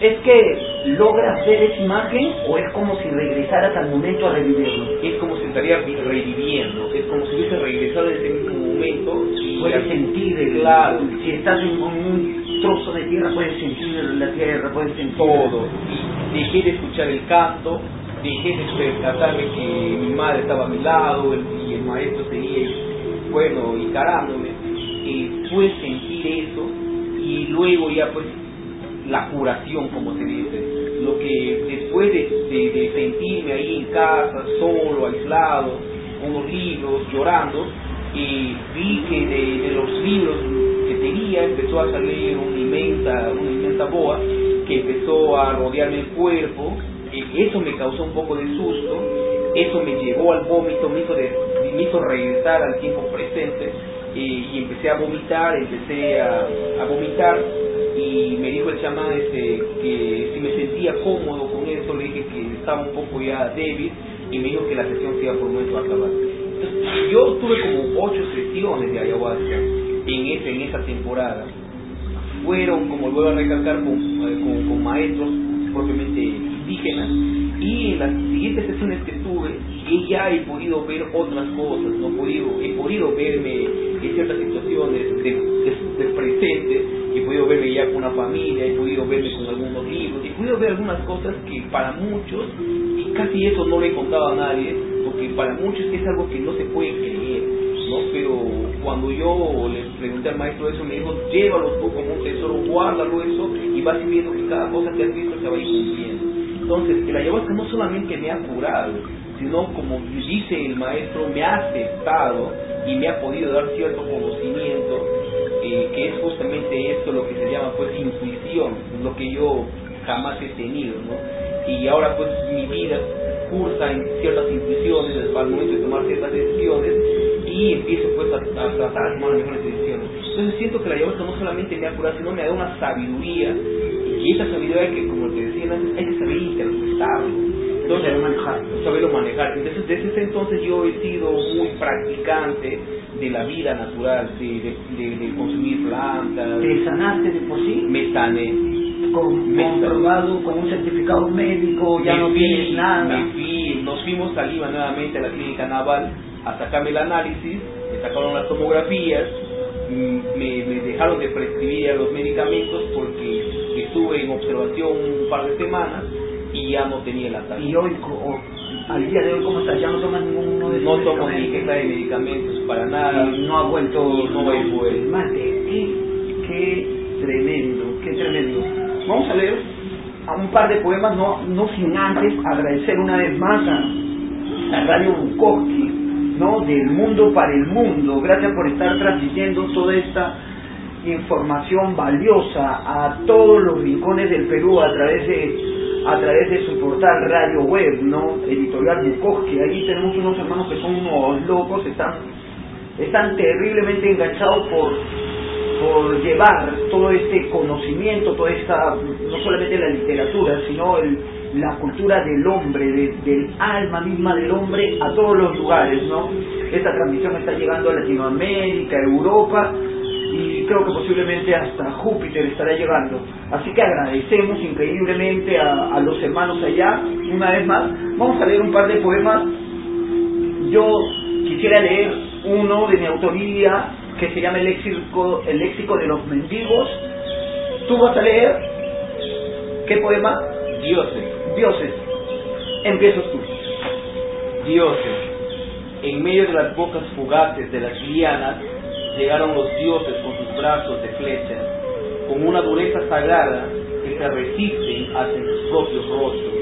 ¿Es que logras ver esa imagen o es como si regresaras al momento a revivirlo? Es como si estaría reviviendo, es como si hubiese regresado en ese mismo momento y puedes sentir el claro. Si estás en un trozo de tierra, puedes sentir la tierra, puedes sentir todo. Y dejé de escuchar el canto, dejé de percatarme que mi madre estaba a mi lado y el maestro seguía, bueno, encarándome. Y pude sentir eso y luego ya pues la curación, como se dice. Lo que después de, sentirme ahí en casa, solo, aislado, con los libros, llorando, y vi que de, los libros que tenía empezó a salir una inmensa, una inmensa boa que empezó a rodearme el cuerpo. eso me causó un poco de susto, eso me llevó al vómito, me hizo, de, me hizo regresar al tiempo presente y empecé a vomitar, empecé a vomitar y me dijo el chamán este, que si me sentía cómodo con eso, le dije que estaba un poco ya débil y me dijo que la sesión se iba por momento a acabar. Entonces, yo tuve como ocho sesiones de ayahuasca en, ese, en esa temporada. Fueron, como vuelvo a recalcar, con, eh, con, maestros propiamente indígenas y en las siguientes sesiones que tuve ya he podido ver otras cosas, no he podido, he podido verme en ciertas situaciones de, de, presente, he podido verme ya con una familia, he podido verme con algunos libros, he podido ver algunas cosas que para muchos, y casi eso no le he contado a nadie, porque para muchos es algo que no se puede creer, ¿no? Pero cuando yo le pregunté al maestro eso, me dijo, llévalo tú como un tesoro, guárdalo eso, y vas viendo que cada cosa que has visto se va a ir cumpliendo. Entonces, el ayahuasca no solamente me ha curado, sino como dice el maestro, me ha aceptado y me ha podido dar cierto conocimiento, que es justamente esto lo que se llama pues intuición, lo que yo jamás he tenido, ¿no? Y ahora pues mi vida cursa en ciertas intuiciones al momento de tomar ciertas decisiones y empiezo pues a, tratar de tomar las mejores decisiones. Entonces siento que la ayahuasca no solamente me ha curado, sino me dado una sabiduría y esa sabiduría que como te decía antes hay que saber interpretarlo saberlo manejar. Saberlo manejar. Entonces, desde ese entonces yo he sido muy practicante de la vida natural, de, de, consumir plantas. ¿Te sanaste de por sí? Me sané. Con, me comprobado con un certificado médico, ya no tienes nada. Me nos fuimos a Lima nuevamente a la clínica naval a sacarme el análisis, me sacaron las tomografías, mm, me, me dejaron de prescribir los medicamentos porque estuve en observación un par de semanas y ya no tenía el ataque. Y hoy, co- al día de hoy, ¿cómo está? Ya no toma ninguno de No tomo ni medicamentos. que trae medicamentos para nada. Y no ha vuelto Y no ha vuelto. el mate. Qué, qué tremendo, qué tremendo. Vamos a leer a un par de poemas, no, no sin antes agradecer una vez más a, a Radio Bukowski, ¿no? Del mundo para el mundo. Gracias por estar transmitiendo toda esta información valiosa a todos los rincones del Perú a través de a través de su portal radio web, ¿no? Editorial Bukowski. Ahí tenemos unos hermanos que son unos locos, están están terriblemente enganchados por por llevar todo este conocimiento, toda esta, no solamente la literatura, sino el- la cultura del hombre, de- del alma misma del hombre a todos los lugares, ¿no? Esta transmisión está llegando a Latinoamérica, Europa creo que posiblemente hasta Júpiter estará llegando. Así que agradecemos increíblemente a, a los hermanos allá, una vez más. Vamos a leer un par de poemas yo quisiera leer uno de mi autoría que se llama El léxico, el léxico de los mendigos. Tú vas a leer, ¿qué poema? Dioses, Dioses. Empiezas tú. dioses. En medio de las bocas fugaces de las lianas llegaron los dioses con sus brazos de flechas, con una dureza sagrada que se resisten hacia sus propios rostros.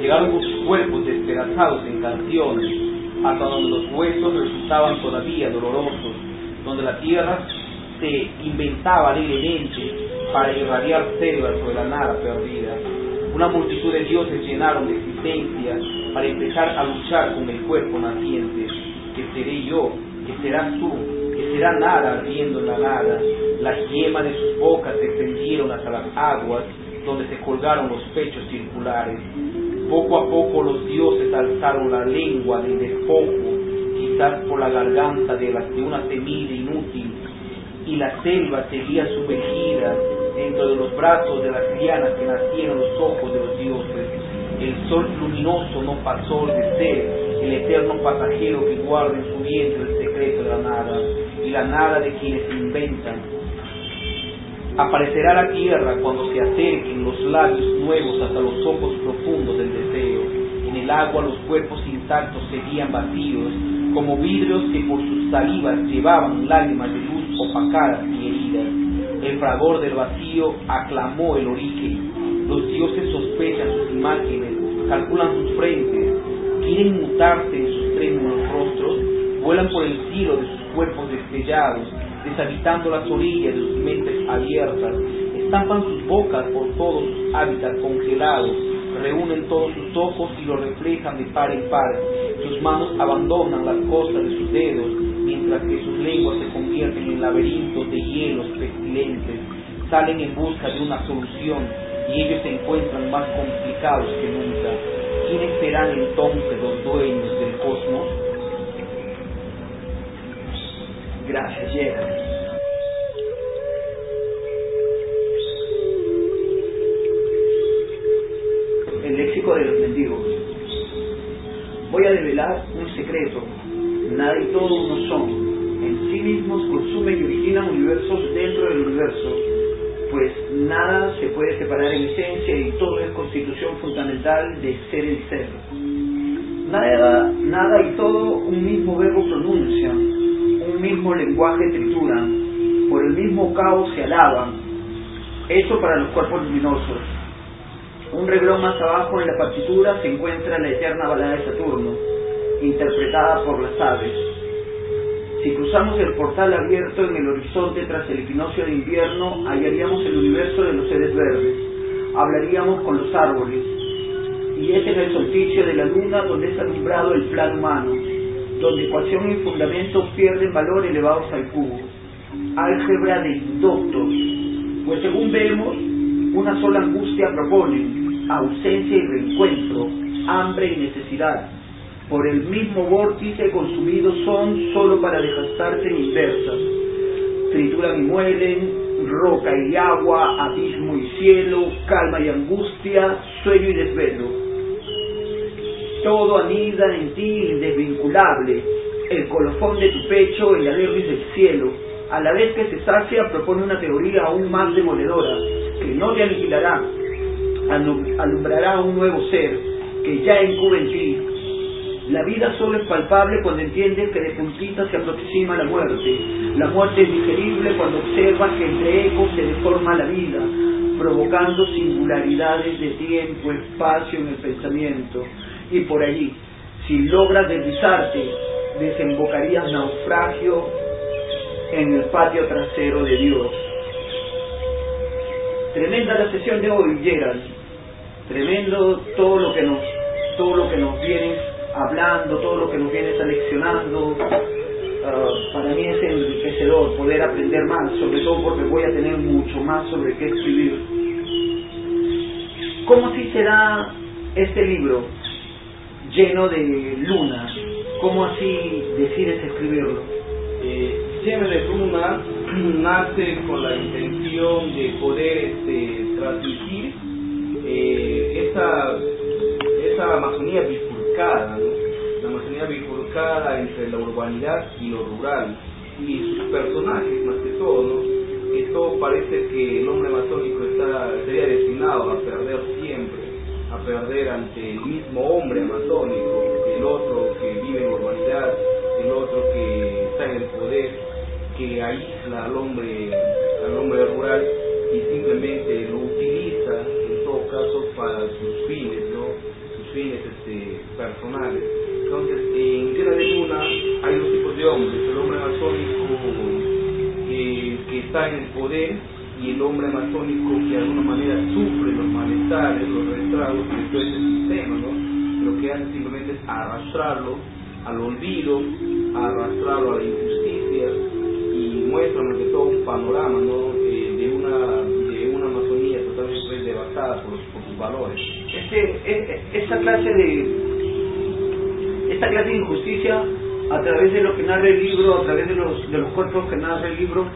Llegaron con sus cuerpos despedazados en canciones, hasta donde los huesos resultaban todavía dolorosos, donde la tierra se inventaba alegremente para irradiar selvas sobre la nada perdida. Una multitud de dioses llenaron de existencia para empezar a luchar con el cuerpo naciente, que seré yo, que serás tú, será nada ardiendo en la nada. Las yemas de sus bocas se extendieron hasta las aguas, donde se colgaron los pechos circulares. Poco a poco los dioses alzaron la lengua del despojo, quizás por la garganta de, la- de una semilla inútil, y la selva seguía sumergida dentro de los brazos de las lianas que nacieron los ojos de los dioses. El sol luminoso no pasó de ser el eterno pasajero que guarda en su vientre el secreto de la nada y la nada de quienes inventan. Aparecerá la tierra cuando se acerquen los labios nuevos hasta los ojos profundos del deseo. En el agua los cuerpos intactos seguían vacíos, como vidrios que por sus salivas llevaban lágrimas de luz opacadas y heridas. El fragor del vacío aclamó el origen. Los dioses sospechan sus imágenes, calculan sus frentes, quieren mutarse en sus trémulos rostros, vuelan por el cielo de sus cuerpos destellados, deshabitando las orillas de sus mentes abiertas, estampan sus bocas por todos sus hábitats congelados, reúnen todos sus ojos y los reflejan de par en par, sus manos abandonan las costas de sus dedos, mientras que sus lenguas se convierten en laberintos de hielos pestilentes, salen en busca de una solución y ellos se encuentran más complicados que nunca. ¿Quiénes serán entonces los dueños del cosmos? El léxico de los mendigos. Voy a develar un secreto. Nada y todo uno son. En sí mismos consumen y originan universos dentro del universo, pues nada se puede separar en esencia y todo es constitución fundamental de ser el ser. Nada, nada y todo un mismo verbo pronuncian, un mismo lenguaje trituran, por el mismo caos se alaban. Eso para los cuerpos luminosos. Un reglón más abajo en la partitura se encuentra la eterna balada de Saturno, interpretada por las aves. Si cruzamos el portal abierto en el horizonte tras el equinoccio de invierno, hallaríamos el universo de los seres verdes, hablaríamos con los árboles, y es en el solsticio de la luna donde es alumbrado el plan humano, donde ecuación y fundamento pierden valor elevados al cubo. Álgebra de indoctos, pues según vemos, una sola angustia proponen, ausencia y reencuentro, hambre y necesidad. Por el mismo vórtice consumidos son solo para desgastarse en inversas. Trituran y muelen, roca y agua, abismo y cielo, calma y angustia, sueño y desvelo. Todo anida en ti indesvinculable, el colofón de tu pecho, el alervis del cielo. A la vez que se sacia, propone una teoría aún más demoledora, que no te aniquilará. alumbrará un nuevo ser que ya encubre en ti. La vida solo es palpable cuando entiendes que de puntita se aproxima la muerte. La muerte es digerible cuando observas que entre ecos se deforma la vida, provocando singularidades de tiempo, espacio en el pensamiento. Y por allí, si logras deslizarte, desembocarías naufragio en el patio trasero de Dios. Tremenda la sesión de hoy, Gerald. Tremendo todo lo que nos, todo lo que nos vienes hablando, todo lo que nos vienes aleccionando. Ah, para mí es enriquecedor poder aprender más, sobre todo porque voy a tener mucho más sobre qué escribir. ¿Cómo así será este libro lleno de luna? ¿Cómo así decides escribirlo? Eh, lleno de luna <clears throat> nace con la intención de poder este, transmitir eh, esa, esa Amazonía bifurcada, la Amazonía bifurcada entre la urbanidad y lo rural, y sus personajes más que todo, ¿no? Esto parece que el hombre amazónico está, sería destinado a perder siempre, a perder ante el mismo hombre amazónico, el otro que vive en urbanidad, el otro que está en el poder que aísla al hombre, al hombre rural y simplemente lo utiliza en todo caso para sus fines, ¿no? sus fines este, personales. Entonces, en Tierra de Luna hay dos tipos de hombres, el hombre amazónico eh, que está en el poder y el hombre amazónico que de alguna manera sufre los malestares, los retrasos de todo ese sistema, ¿no? Lo que hace simplemente es arrastrarlo al olvido, arrastrarlo a la injusticia, muestran de todo un panorama ¿no? Eh, de, una, de una Amazonía totalmente devastada por, sus valores. Este, e, esta clase de esta clase de injusticia a través de lo que narra el libro, a través de los, de los cuerpos que narra el libro,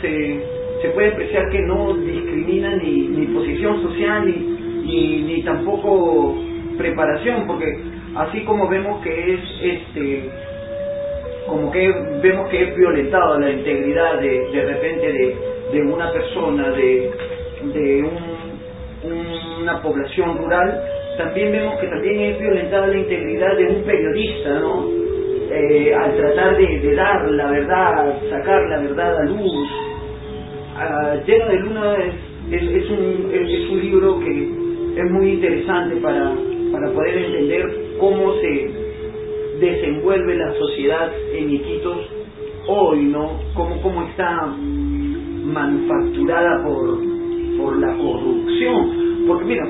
se, se puede apreciar que no discrimina ni, ni posición social ni, ni, tampoco preparación, porque así como vemos que es este como que vemos que es violentado la integridad de, de repente de, de una persona, de, de un, una población rural, también vemos que también es violentada la integridad de un periodista, ¿no? Eh, al tratar de, dar la verdad, sacar la verdad a luz. Lleno de Luna es, un, es un libro que es muy interesante para, para poder entender cómo se desenvuelve la sociedad en Iquitos hoy, ¿no? Cómo, cómo está manufacturada por, por la corrupción. Porque mira,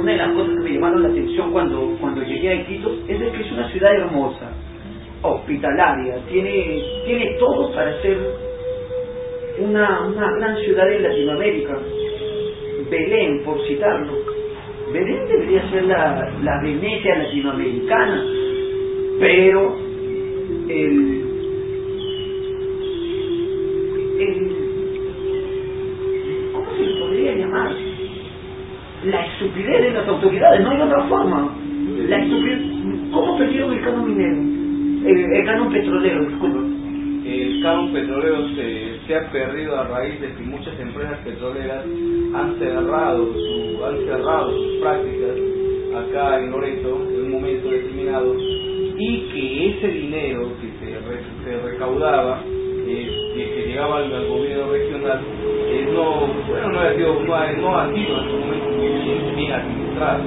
una de las cosas que me llamaron la atención cuando, cuando llegué a Iquitos es que es una ciudad hermosa, hospitalaria, tiene, tiene todo para ser una, una gran ciudad en Latinoamérica. Belén, por citarlo. Belén debería ser la, la Venecia latinoamericana pero el, el ¿cómo se le podría llamar? La estupidez de las autoridades, no hay otra forma. La estupidez, ¿cómo perdieron el canon minero? El, canon petrolero, disculpa. El canon petrolero se, se, ha perdido a raíz de que muchas empresas petroleras han cerrado, su, han cerrado sus prácticas acá en Loreto en un momento determinado y que ese dinero que se, recaudaba, eh, que, llegaba al, gobierno regional, eh, no, bueno, no, ha sido, no, ha, sido en su momento bien, administrado.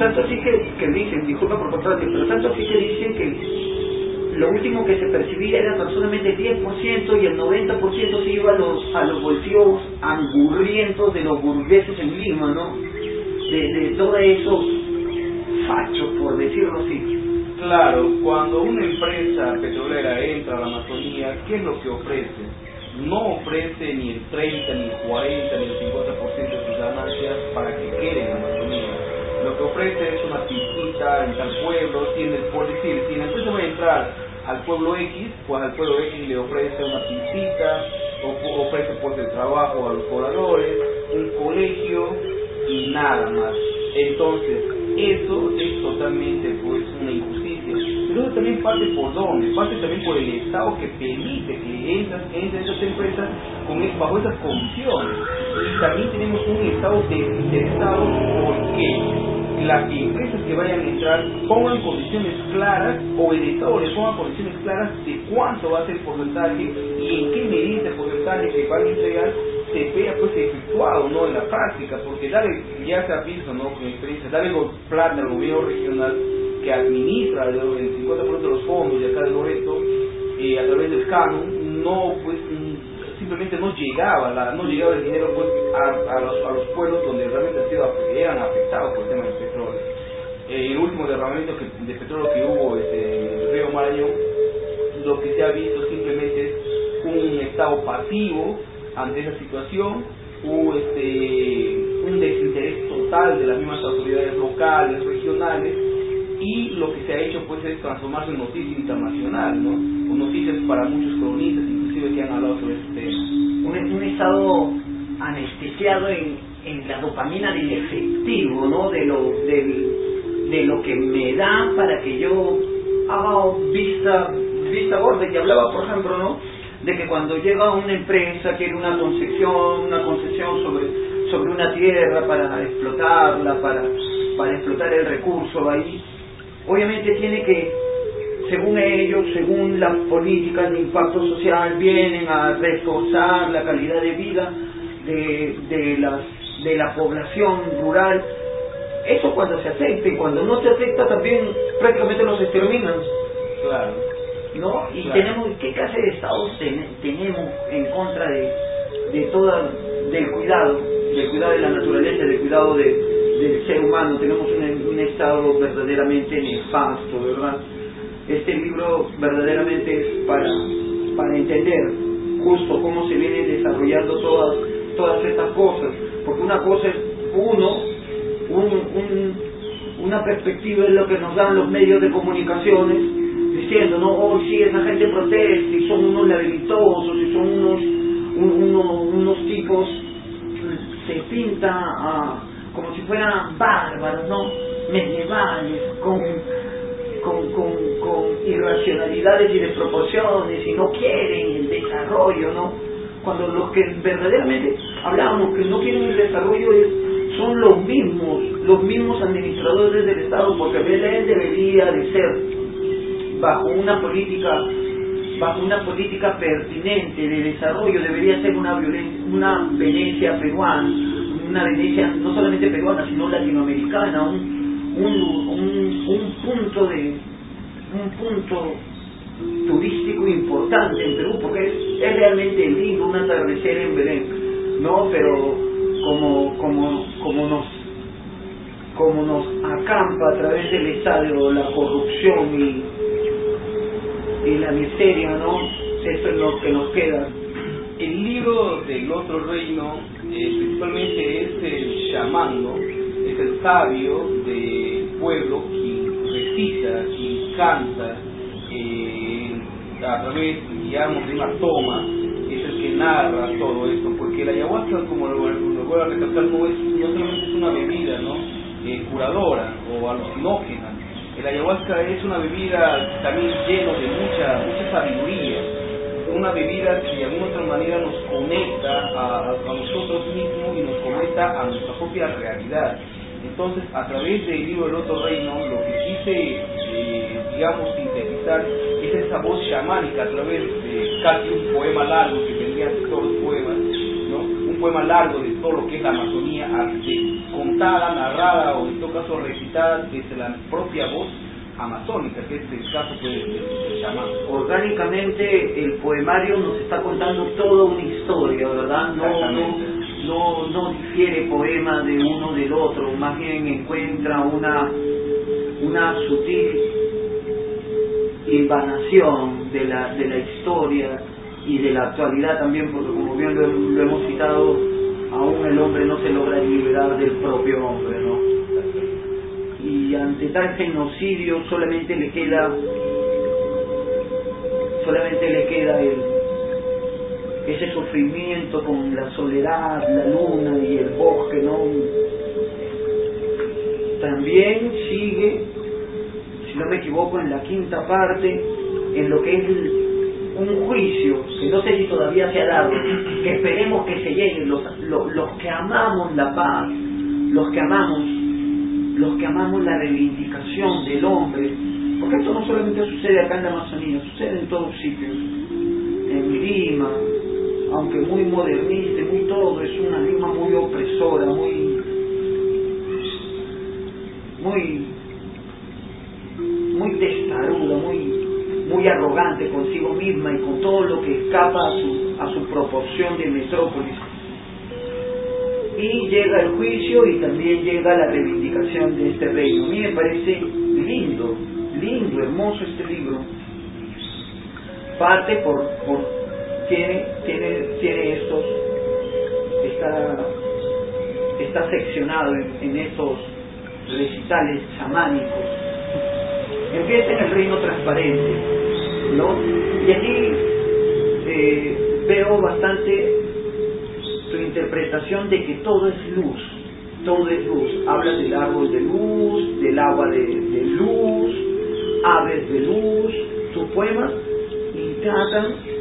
Tanto así que, que dicen, disculpa por contraste, pero tanto así que dicen que lo último que se percibía era tan solamente el 10% y el 90% se iba a los, a los bolsillos angurrientos de los burgueses en Lima, ¿no? De, de todos esos fachos, por decirlo así. Claro, cuando una empresa petrolera entra a la Amazonía, ¿qué es lo que ofrece? No ofrece ni el 30, ni el 40, ni el 50% de sus ganancias para que queden en Amazonía. Que ofrece es una piscita en tal pueblo, tiene, por decir, si la empresa va a entrar al pueblo X, pues al pueblo X le ofrece una piscita, ofrece puestos de trabajo a los pobladores, un colegio y nada más. Entonces, eso es totalmente pues una injusticia. entonces también parte por dónde, parte también por el Estado que permite que entren, entren esas empresas con, bajo esas condiciones. Y también tenemos un Estado desinteresado porque las empresas que vayan a entrar pongan condiciones claras o el Estado le ponga condiciones claras de cuánto va a ser el porcentaje y en qué medida el porcentaje que van a entregar se vea pues efectuado no en la práctica porque darle ya se ha visto no con experiencia darle plata al gobierno regional que administra el 50% de los fondos de acá de Loreto eh, a través del canon no pues simplemente no llegaba la, no llegaba el dinero pues a, a, los, a los pueblos donde realmente han sido, eran afectados por el tema del petróleo eh, el último derramamiento que, de petróleo que hubo este, en el río Marañón lo que se ha visto simplemente es un estado pasivo ante esa situación hubo este, un desinterés total de las mismas autoridades locales, regionales, y lo que se ha hecho pues es transformarse en noticia internacional, ¿no? O noticias para muchos cronistas, hablado sobre este. Un, un estado anestesiado en, en la dopamina del efectivo, ¿no? De lo, del, de lo que me da para que yo haga vista, vista gorda, que hablaba, por ejemplo, ¿no? de que cuando llega una empresa quiere una concesión, una concesión sobre, sobre una tierra para explotarla, para, para explotar el recurso ahí, obviamente tiene que, según ellos, según las políticas de impacto social, vienen a reforzar la calidad de vida de, de, las, de la población rural. Eso cuando se acepta y cuando no se acepta también prácticamente los exterminan. Claro. ¿no? Y tenemos, ¿qué clase de estados tenemos en contra de, de toda, del cuidado, del cuidado de la naturaleza, del cuidado de, del ser humano? Tenemos un, un estado verdaderamente nefasto, ¿verdad? Este libro verdaderamente es para, para entender justo cómo se vienen desarrollando todas, todas estas cosas, porque una cosa es uno, un, un, una perspectiva es lo que nos dan los medios de comunicaciones, diciendo, no, hoy sí esa gente protesta y son unos labilitosos y son unos, unos tipos, se pinta ah, como si fueran bárbaros, ¿no? Medievales, con, con, con, irracionalidades y desproporciones y no quieren el desarrollo, ¿no? Cuando los que verdaderamente hablamos que no quieren el desarrollo es, son los mismos, los mismos administradores del Estado, porque él debería de ser bajo una política bajo una política pertinente de desarrollo debería ser una una Venecia peruana, una Venecia no solamente peruana sino latinoamericana, un, un, un, punto de un punto turístico importante en Perú porque es, es realmente lindo un atardecer en Belén, no, pero como como como nos como nos acampa a través del estadio la corrupción y y la miseria, ¿no? Eso es lo que nos queda. El libro del otro reino eh, principalmente es el llamando, es el sabio del pueblo quien recita, quien canta eh, a través, digamos, de una toma, es el que narra todo esto, porque la ayahuasca, como lo, voy a recalcar, no, es, no solamente es una bebida ¿no? Eh, curadora o alucinógena, el ayahuasca es una bebida también lleno de mucha, mucha sabiduría, una bebida que de alguna otra manera nos conecta a, nosotros mismos y nos conecta a nuestra propia realidad. Entonces, a través del libro del otro reino, lo que quise, eh, digamos, sintetizar es esa voz chamánica a través de casi un poema largo que tendría todos los poemas, ¿no? un poema largo de todo lo que es la Amazonía, contada, narrada o en todo caso recitada desde la propia voz amazónica, que es el caso que se llama. Orgánicamente el poemario nos está contando toda una historia, ¿verdad? No, no, no, difiere poema de uno del otro, más bien encuentra una, una sutil invanación de la, de la historia y de la actualidad también, porque como bien lo hemos citado, aún el hombre no se logra liberar del propio hombre, ¿no? Y ante tal genocidio solamente le queda, solamente le queda el, ese sufrimiento con la soledad, la luna y el bosque, ¿no? También sigue, si no me equivoco, en la quinta parte, en lo que es un juicio, que no sé si todavía se ha dado, que esperemos que se llegue, los, los, que amamos la paz, los que amamos, los que amamos la reivindicación del hombre, porque esto no solamente sucede acá en la Amazonía, sucede en todos sitios, en Lima, aunque muy modernista, muy todo, es una Lima muy opresora, muy muy muy testaruda, muy muy arrogante consigo misma y con todo lo que escapa a su, a su proporción de metrópolis. Y llega el juicio y también llega la reivindicación de este reino. A mí me parece lindo, lindo, hermoso este libro. Parte por, por tiene, tiene, tiene estos, está, está seccionado en, en estos recitales chamánicos. Empieza en el reino transparente, ¿no? Y allí eh, veo bastante su interpretación de que todo es luz, todo es luz. Habla del árbol de luz, del agua de, de luz, aves de luz, sus poemas, y tratan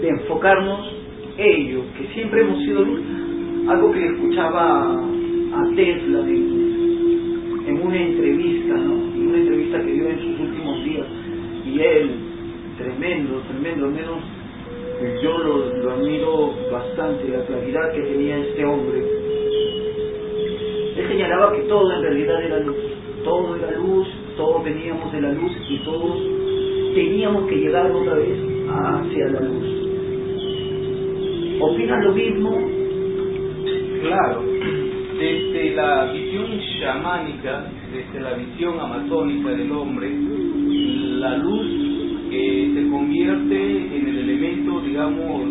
de enfocarnos ellos, que siempre hemos sido luz. Algo que escuchaba a Tesla en, una entrevista. En una entrevista que dio en sus últimos días. Y él, tremendo, tremendo, al menos yo lo, admiro bastante, la claridad que tenía este hombre. Él señalaba que todo en realidad era luz, todo era luz, todos veníamos de la luz y todos teníamos que llegar otra vez hacia la luz. ¿Opinan lo mismo? Claro, desde la visión chamánica, desde la visión amazónica del hombre, la luz se convierte en el elemento, digamos,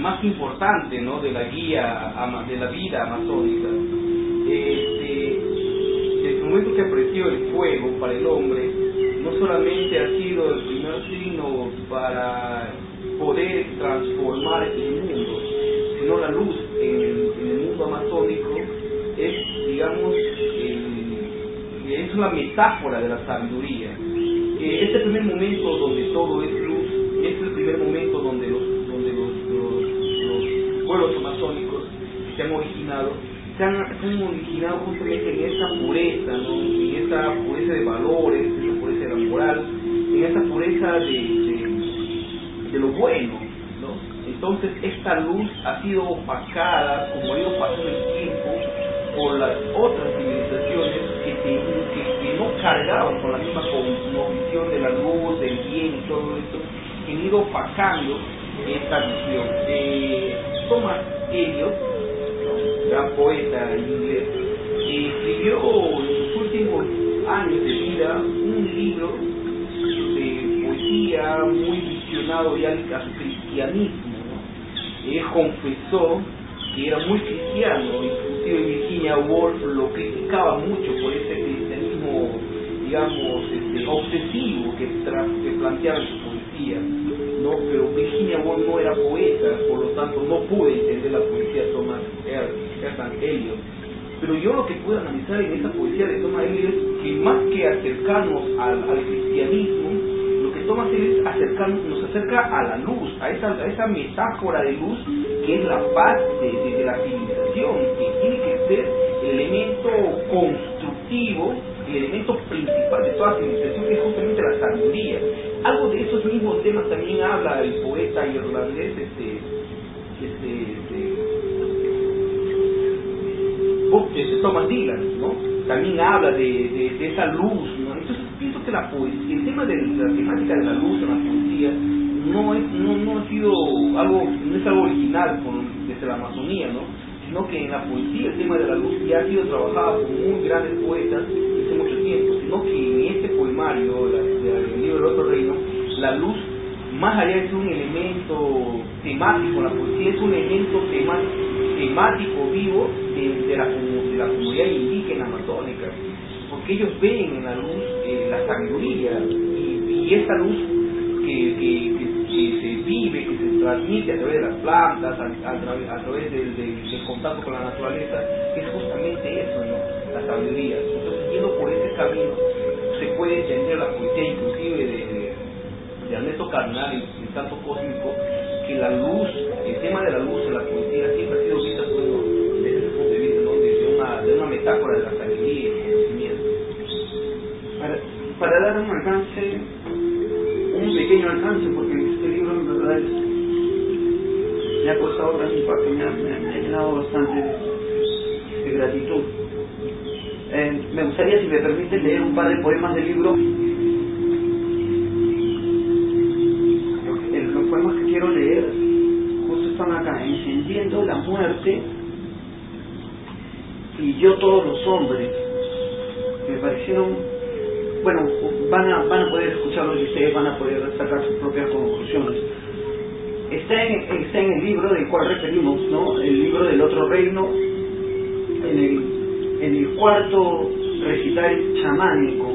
más importante ¿no? de la guía de la vida amazónica. Este, desde el momento que apreció el fuego para el hombre, no solamente ha sido el primer signo para poder transformar el mundo, sino la luz en el, mundo amazónico es, digamos, es una metáfora de la sabiduría. Eh, este primer momento donde todo es luz, es el primer momento donde los, donde los, los, pueblos amazónicos se han originado, se han, originado justamente en esa pureza, ¿no? en esa pureza de valores, en esa pureza de la moral, en esa pureza de, de, lo bueno, entonces esta luz ha sido opacada, como ha ido pasando el tiempo, por las otras civilizaciones que, no cargaban con la misma visión de la luz, del bien y todo esto, que han ido opacando esta visión. Eh, Thomas Eliot, gran poeta inglés, escribió en sus últimos años de vida un libro de poesía muy visionado ya a su cristianismo él confesó que era muy cristiano, inclusive Virginia Woolf lo criticaba mucho por ese cristianismo, digamos, este, obsesivo que, que planteaba en su poesía, ¿no? Pero Virginia Woolf no era poeta, por lo tanto no pude entender la poesía de Thomas Erland Eliot. Pero yo lo que pude analizar en esa poesía de Thomas Eliot es que más que acercarnos al cristianismo, es acercarnos, nos acerca a la luz, a esa, a metáfora de luz que es la paz de, la civilización, que tiene que ser el elemento constructivo, el elemento principal de toda civilización, que es justamente la sabiduría. Algo de esos mismos temas también habla el poeta irlandés, este, este, este, este Thomas Dylan, ¿no? También habla de, esa luz, pienso que la poesía, el tema de la temática de la luz en la poesía no es no, no ha sido algo no es algo original desde la Amazonía, ¿no? sino que en la poesía el tema de la luz ya ha sido trabajado por muy grandes poetas desde mucho tiempo, sino que en este poemario, del libro del otro reino, la luz más allá de ser un elemento temático, la poesía es un elemento temático, vivo de, la, de la comunidad indígena amazónica ellos ven en la luz eh, la sabiduría y, esa luz que, que, se vive, que se transmite a través de las plantas, a, través del, contacto con la naturaleza, es justamente eso, ¿no? la sabiduría. Entonces, yendo por ese camino, puede entender la poesía inclusive de, de Ernesto Carnal y el Santo Cósmico, que la luz, el tema de la luz en la poesía siempre ha sido vista desde ese punto de vista, ¿no? desde una, de una metáfora de la sabiduría y. Para, dar un alcance, un pequeño alcance, porque este libro en verdad me ha costado gran impacto, me ha, llenado bastante de, gratitud. Eh, me gustaría, si me permite, leer un par de poemas del libro. Los, los poemas que quiero leer justo están acá, encendiendo la muerte y yo todos los hombres. Me parecieron, bueno, van a, van a poder escucharlos y ustedes van a poder sacar sus propias conclusiones. Está en, está en el libro del cual referimos, ¿no? El libro del otro reino, en el en el cuarto recital chamánico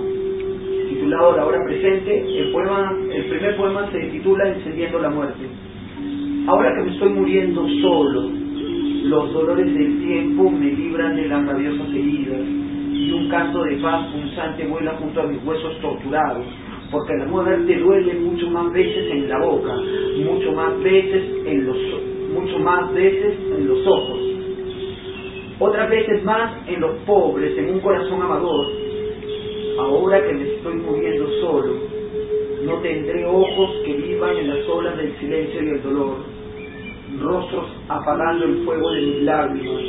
titulado La hora presente, el poema, el primer poema se titula Encendiendo la muerte. Ahora que me estoy muriendo solo, los dolores del tiempo me libran de las rabiosas heridas canto de paz punzante vuela junto a mis huesos torturados, porque la muerte duele mucho más veces en la boca, mucho más veces en los mucho más veces en los ojos otras veces más en los pobres, en un corazón amador. Ahora que me estoy muriendo solo, no tendré ojos que vivan en las olas del silencio y el dolor, rostros apagando el fuego de mis lágrimas,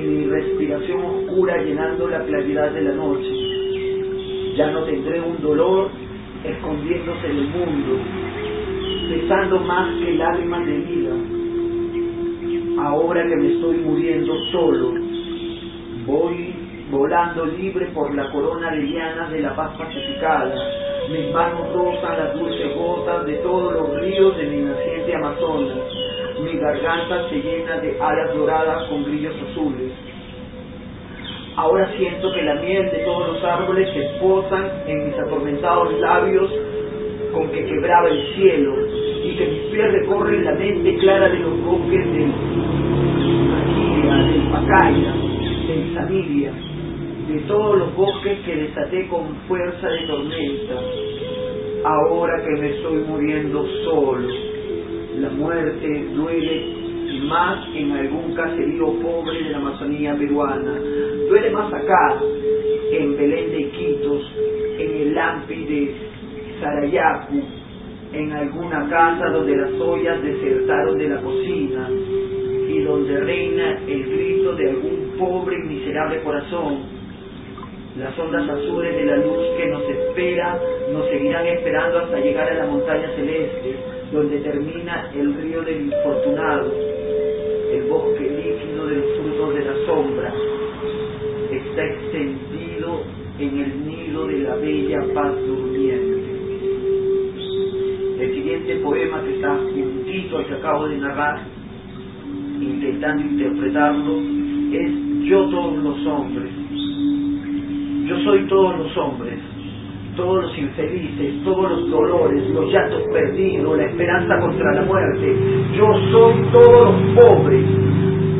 mi respiración oscura llenando la claridad de la noche. Ya no tendré un dolor escondiéndose en el mundo, pesando más que lágrimas de vida ahora que me estoy muriendo solo, voy volando libre por la corona de lianas de la paz pacificada. Mis manos rozan las dulces gotas de todos los ríos de mi naciente Amazonas. Mi garganta se llena de alas doradas con brillos azules. Ahora siento que la miel de todos los árboles se posan en mis atormentados labios con que quebraba el cielo y que mis pies recorren la mente clara de los bosques del Maquilla, del Pacaya, del Samiria, de todos los bosques que desaté con fuerza de tormenta. Ahora que me estoy muriendo solo, la muerte duele más en algún caserío pobre de la Amazonía peruana, duele más acá, en Belén de Iquitos, en el Lampi de Sarayacu, en alguna casa donde las ollas desertaron de la cocina y donde reina el grito de algún pobre y miserable corazón. Las ondas azules de la luz que nos espera nos seguirán esperando hasta llegar a la montaña celeste, donde termina el río del infortunado, el bosque líquido de los frutos de la sombra. Está extendido en el nido de la bella paz durmiente. El siguiente poema que está juntito al que acabo de narrar, intentando interpretarlo, es Yo todos los hombres. Yo soy todos los hombres, todos los infelices, todos los dolores, los llantos perdidos, la esperanza contra la muerte. Yo soy todos los pobres,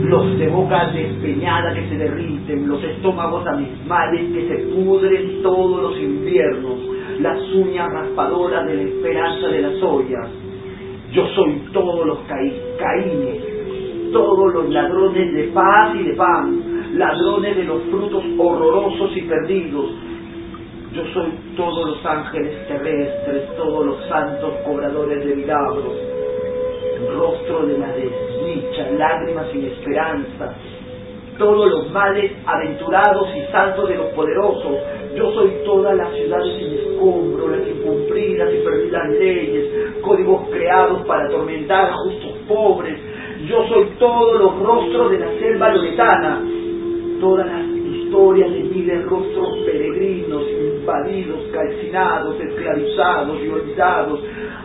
los de boca despeñada que se derriten, los estómagos abismales que se pudren todos los inviernos, las uñas raspadoras de la esperanza de las ollas. Yo soy todos los caí, caínes, todos los ladrones de paz y de pan, ladrones de los frutos horrorosos y perdidos. Yo soy todos los ángeles terrestres, todos los santos cobradores de milagros, rostro de la desdicha, lágrimas sin esperanza, todos los males aventurados y santos de los poderosos. Yo soy todas las ciudades sin escombro, las incumplidas y perdidas leyes, códigos creados para atormentar a justos pobres. Yo soy todos los rostros de la selva loretana, todas las historias de miles rostros peregrinos, invadidos, calcinados, esclavizados y olvidados,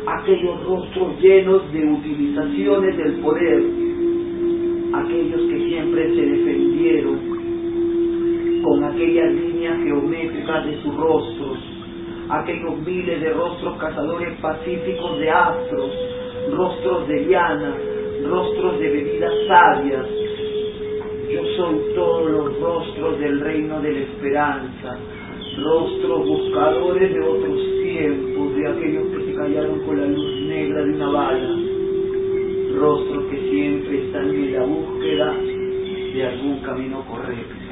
aquellos rostros llenos de utilizaciones del poder, aquellos que siempre se defendieron con aquellas líneas geométricas de sus rostros, aquellos miles de rostros cazadores pacíficos de astros, rostros de liana, rostros de bebidas sabias. Yo soy todos los rostros del reino de la esperanza. rostros buscadores de otros tiempos, de aquellos que se callaron con la luz negra de una bala, rostros que siempre están en la búsqueda de algún camino correcto.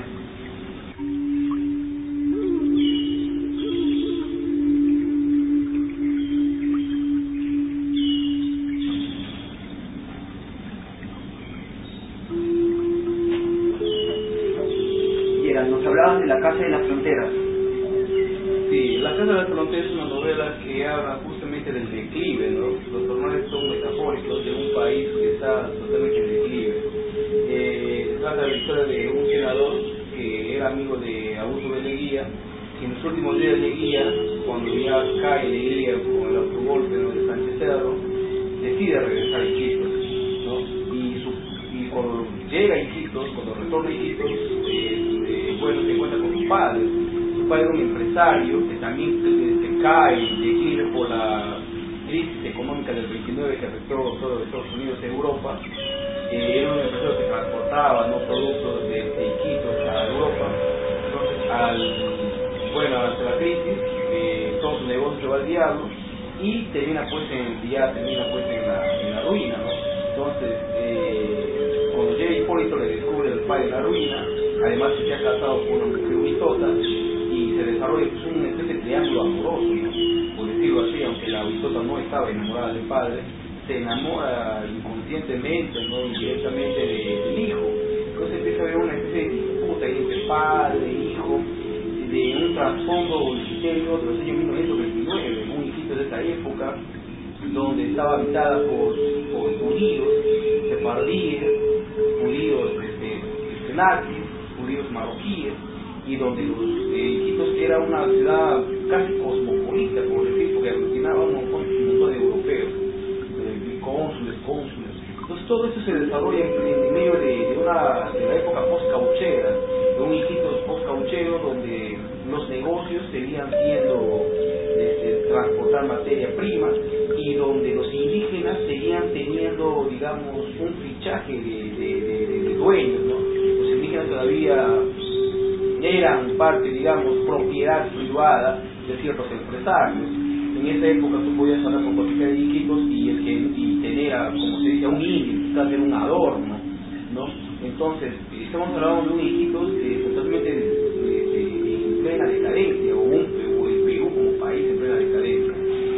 Entonces, estamos hablando de un Iquitos eh, totalmente en plena decadencia, o, un, o el Perú como país en plena decadencia.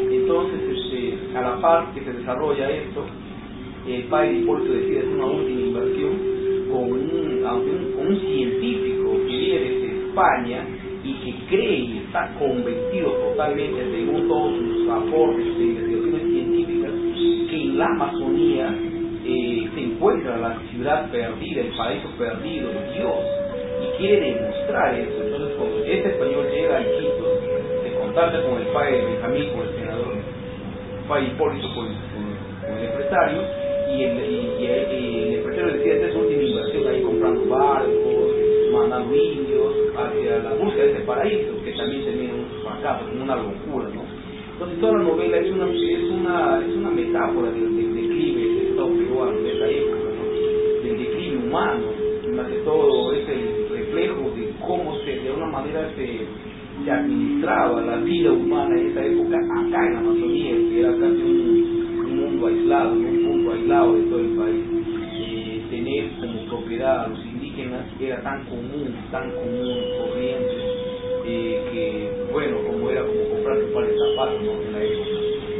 Entonces, este, a la par que se desarrolla esto, el padre Hipólito decide hacer una última inversión con un, con un científico que viene desde España y que cree y está convencido totalmente, según todos sus aportes de investigaciones científicas, que en la Amazonía eh, se encuentra la ciudad perdida, el paraíso perdido de Dios, y quiere demostrar eso. Entonces, cuando este español llega a Iquitos, se contacta con el padre Benjamín, con el senador, padre Hipólito, con, con, el empresario, y el, empresario decide hacer su última inversión ahí comprando barcos, mandando indios hacia la búsqueda de ese paraíso, que también tenía un fracaso, como una locura, ¿no? Entonces toda la novela es una, es una, es una metáfora del, de esa época, del declive humano, más que todo es el reflejo de cómo se, de alguna manera se, administraba la vida humana en esa época acá en la Amazonía, que era casi un, un mundo aislado, un punto aislado de todo el país. Eh, tener como propiedad a los indígenas era tan común, tan común, corriente, eh, que bueno, como era como comprar un par de zapatos ¿no? en la época.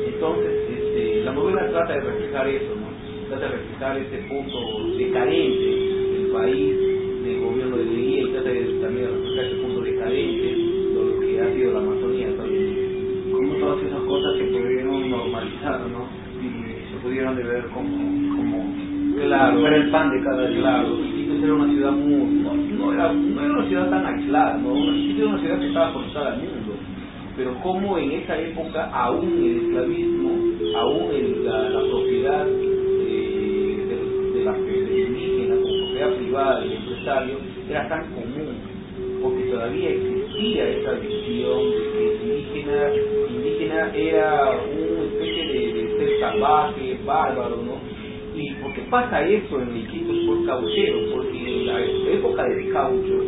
Entonces, este, la novela trata de reflejar eso, ¿no? Trata de reflejar ese punto decadente del país, del gobierno de Leguía, y trata de, también de reflejar ese punto decadente de lo que ha sido la Amazonía hasta hoy en día. Como todas esas cosas se pudieron normalizar, ¿no? Y se pudieron de ver como, como Claro, era el pan de cada día. Claro, Iquitos era una ciudad muy, no, no, era, no era una ciudad tan aislada, ¿no? Iquitos era una ciudad que estaba conectada al mundo, pero como en esa época aún el esclavismo, aún el, la, la, propiedad la, de indígena como propiedad privada del empresario era tan común, porque todavía existía esa visión de que el indígena, indígena era una especie de, de ser salvaje, bárbaro, ¿no? ¿Y por qué pasa eso en Iquitos por cauchero? Porque en la época del caucho,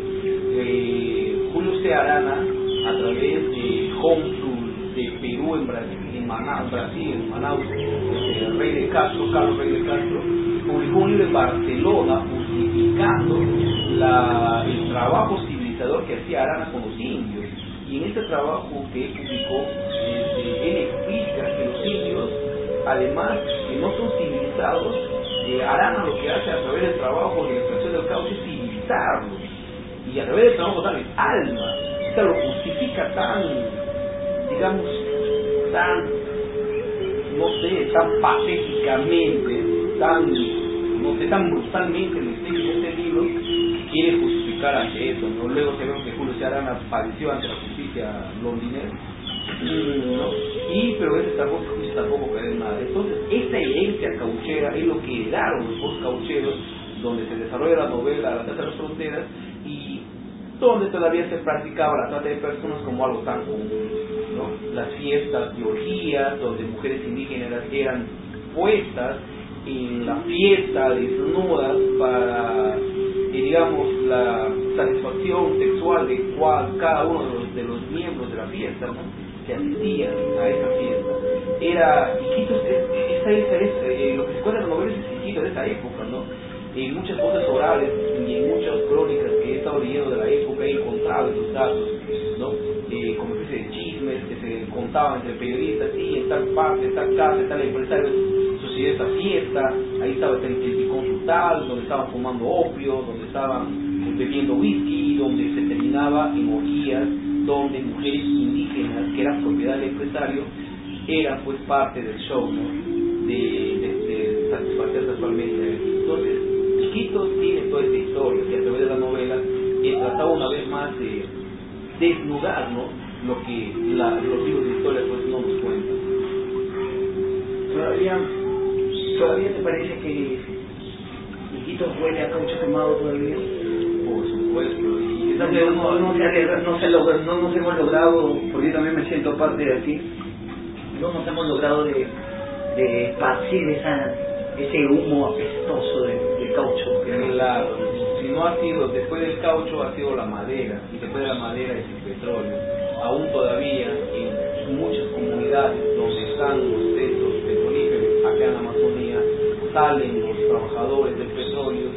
eh, Julio C. Arana a través de Honflur de Perú en Brasil, en Manaus, Brasil, en Manaus, este, el rey de Castro, Carlos Rey de Castro, publicó un libro en Barcelona justificando la, el trabajo civilizador que hacía Arana con los indios. Y en este trabajo que publicó, este, él explica que los indios, además que no son civilizados, eh, Arana lo que hace a través del trabajo de la extracción del caucho es civilizarlos. Y a través del trabajo darles alma. O lo justifica tan, digamos, tan, no sé, tan patéticamente, tan, no sé, tan brutalmente en este libro, que quiere justificar ante eso, ¿no? Luego ve que Julio. Arana padeció ante la justicia londinense, ¿no? Y, pero ese tampoco, tampoco queda nada. Entonces, esta herencia cauchera es lo que heredaron los caucheros, donde se desarrolla la novela La Trata de las Fronteras, y donde todavía se practicaba la trata de personas como algo tan común. ¿no? Las fiestas de orgías, donde mujeres indígenas eran puestas en la fiesta desnudas para, digamos, la satisfacción sexual de cual, cada uno de los, de los miembros de la fiesta, que asistían a esa fiesta. Era, Iquitos, es, esa, esa, es, eh, lo que se cuenta en es Iquitos de esa época, ¿no? En muchas voces orales y en muchas crónicas que he estado leyendo de la época he encontrado esos datos, ¿no? Eh, como especie de chismes que se contaban entre periodistas, sí, en tal parte, en tal casa, en tal empresario sucedió esta fiesta, ahí estaba el, el consultal, donde estaban fumando opio, donde estaban bebiendo whisky, donde se terminaba en orgías, donde mujeres indígenas, que eran propiedad del empresario, eran pues parte del show, ¿no? De, de, de satisfacer sexualmente. Entonces, Chiquitos tiene toda esta historia, que a través de la novela he tratado una vez más de desnudar, ¿no? Lo que los libros de historia pues no nos cuentan. Todavía, todavía te parece que Iquitos huele a caucho quemado todavía. Por supuesto, y No, no, no, no, se- no, se logra- no nos hemos logrado, porque yo también me siento parte de aquí, no nos hemos logrado de, de esparcir esa, ese humo apestoso de, de caucho. Claro, si no ha sido, después del caucho ha sido la madera, y después de la madera es el petróleo. Aún todavía en muchas comunidades donde están petrolíferos, acá en la Amazonía, salen los trabajadores del petróleo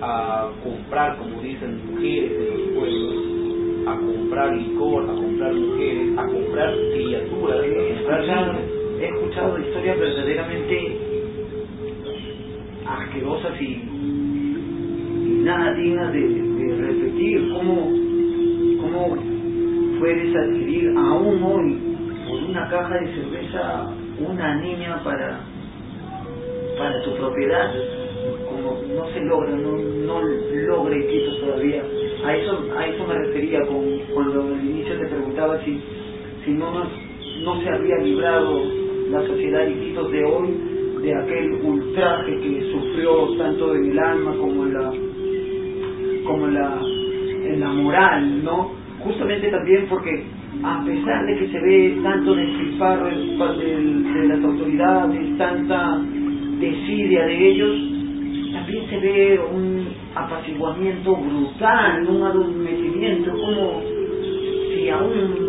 a comprar, como dicen, mujeres en los pueblos, a comprar licor, a comprar mujeres, a comprar criaturas, He a comprar he escuchado historias verdaderamente asquerosas y, y nada dignas de, de repetir. ¿Cómo, ¿Cómo puedes adquirir aún hoy por una caja de cerveza una niña para, para tu propiedad? Como no se logra, no, no logra Iquitos todavía. A eso, a eso me refería con, cuando al inicio te preguntaba si, si no, nos- no se había librado la sociedad de Iquitos de hoy de aquel ultraje que sufrió tanto en el alma como en la como la en la moral, ¿no? Justamente también porque a pesar de que se ve tanto despilfarro del- de, las autoridades, tanta desidia de ellos, también se ve un apaciguamiento brutal, un adormecimiento, como si aún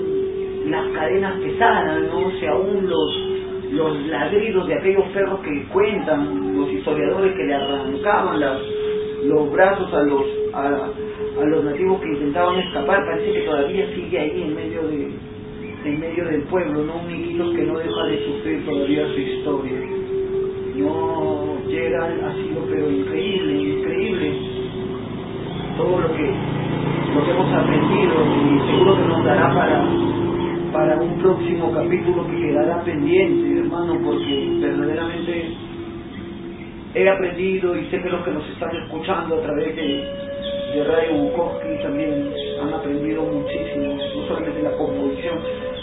las cadenas pesaran, ¿no? Si aún los, los ladridos de aquellos perros que cuentan, los historiadores que le arrancaban las, los brazos a los, a, a los nativos que intentaban escapar, parece que todavía sigue ahí en medio de en medio del pueblo, ¿no? Un Iquitos que no deja de sufrir todavía su historia. No llega, ha sido pero increíble, increíble. Todo lo que lo que hemos aprendido y seguro que nos dará para para un próximo capítulo que quedará pendiente, hermano, porque verdaderamente he aprendido y sé que los que nos están escuchando a través de, de Radio Bukowski también han aprendido muchísimo, no solamente la composición,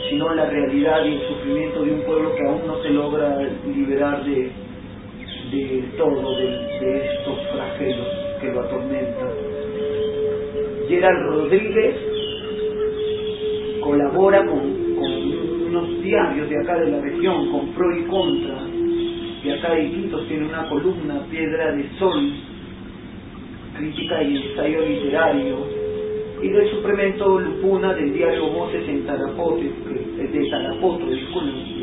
sino la realidad y el sufrimiento de un pueblo que aún no se logra liberar de, de todo, de, estos flagelos que lo atormentan. Gerald Rodríguez colabora con, unos diarios de acá de la región, con pro y contra, y acá de Iquitos tiene una columna, Piedra de Sol, crítica y ensayo literario, y del suplemento Lupuna del diario Voces en Tarapoto, de Tarapoto, disculpen,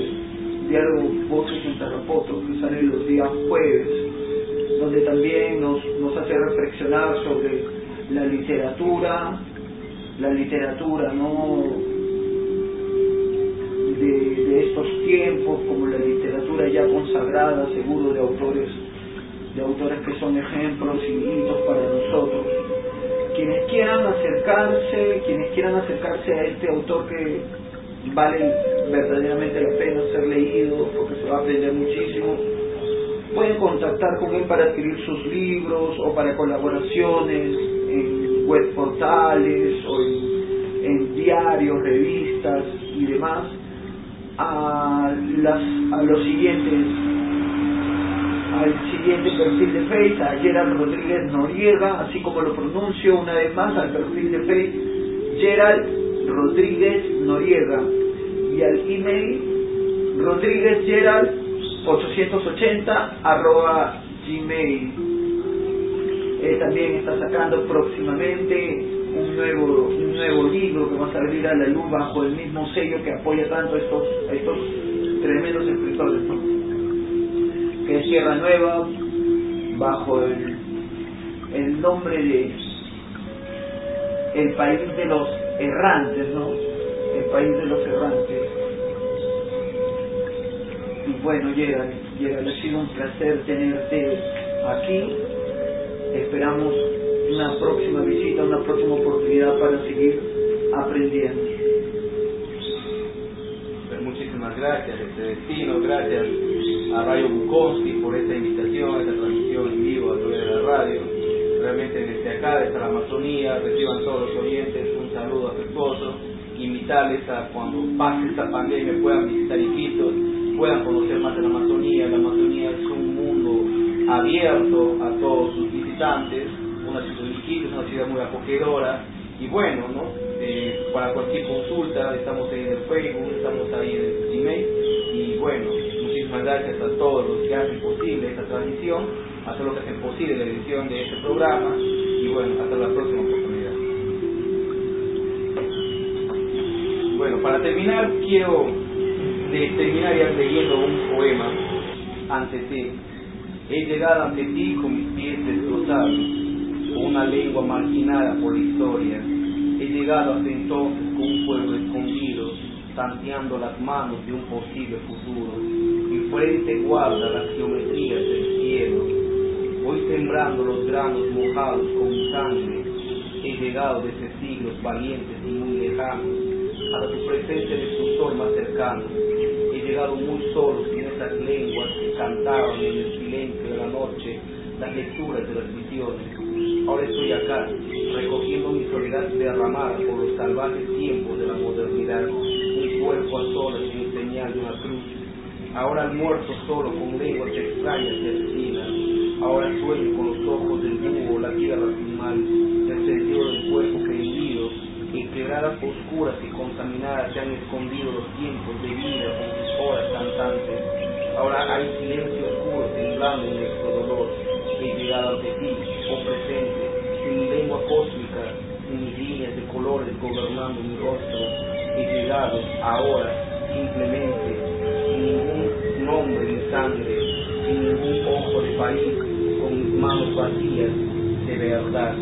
diario Voces en Tarapoto, que sale los días jueves, donde también nos, nos hace reflexionar sobre la literatura, la literatura, ¿no? De, de estos tiempos, como la literatura ya consagrada, seguro de autores, de autores que son ejemplos y hitos para nosotros quienes quieran acercarse, quienes quieran acercarse a este autor que vale verdaderamente la pena ser leído porque se va a aprender muchísimo, pueden contactar con él para adquirir sus libros o para colaboraciones en web portales o en, diarios, revistas y demás. A, las, a los siguientes al siguiente perfil de Facebook, a Gerald Rodríguez Noriega, así como lo pronuncio una vez más, al perfil de Facebook Gerald Rodríguez Noriega y al email Rodríguez Gerald 880 arroba gmail. Él también está sacando próximamente un nuevo, un nuevo libro que va a salir a la luz bajo el mismo sello que apoya tanto a estos, estos tremendos escritores. ¿no? que es Sierra Nueva, bajo el, el nombre de el país de los errantes, ¿no? El país de los errantes. Y bueno, llega, llega, ha sido un placer tenerte aquí. Esperamos una próxima visita, una próxima oportunidad para seguir aprendiendo. Pues muchísimas gracias, este destino, gracias a Radio Bukowski por esta invitación, esta transmisión en vivo a través de la radio. Realmente desde acá, desde la Amazonía, reciban todos los oyentes saludo afectuoso, invitarles a cuando pase esta pandemia puedan visitar Iquitos, puedan conocer más de la Amazonía. La Amazonía es un mundo abierto a todos sus visitantes, una ciudad de Iquitos, una ciudad muy acogedora, y bueno, ¿no? Eh, para cualquier consulta estamos ahí en el Facebook, estamos ahí en el Gmail, y bueno, gracias a todos los que hacen posible esta transmisión, a todos los que hacen posible la edición de este programa y bueno, hasta la próxima Bueno, para terminar quiero terminar ya leyendo un poema ante ti. He llegado ante ti con mis pies destrozados, con una lengua marginada por la historia. He llegado hasta entonces con un pueblo escondido, tanteando las manos de un posible futuro frente guarda las geometrías del cielo. Voy sembrando los granos mojados con mi sangre. He llegado desde siglos valientes y muy lejanos, hasta tu presente destructor más cercano. He llegado muy solo sin esas lenguas que cantaban en el silencio de la noche las lecturas de las visiones. Ahora estoy acá, recogiendo mi soledad derramada por los salvajes tiempos de la modernidad, un cuerpo a solas sin señal de una cruz Ahora muerto solo con lenguas extrañas y asesinas. Ahora sueño con los ojos del búho, la tierra sin mal, En quebradas oscuras y contaminadas se han escondido los tiempos de vida con sus horas cantantes. Ahora hay silencio oscuro temblando en nuestro dolor. He llegado ante ti, oh presente, sin lengua cósmica, sin líneas de colores gobernando mi rostro. He llegado ahora simplemente ningún nombre ni sangre, sin ningún ojo de país, con mis manos vacías de verdad.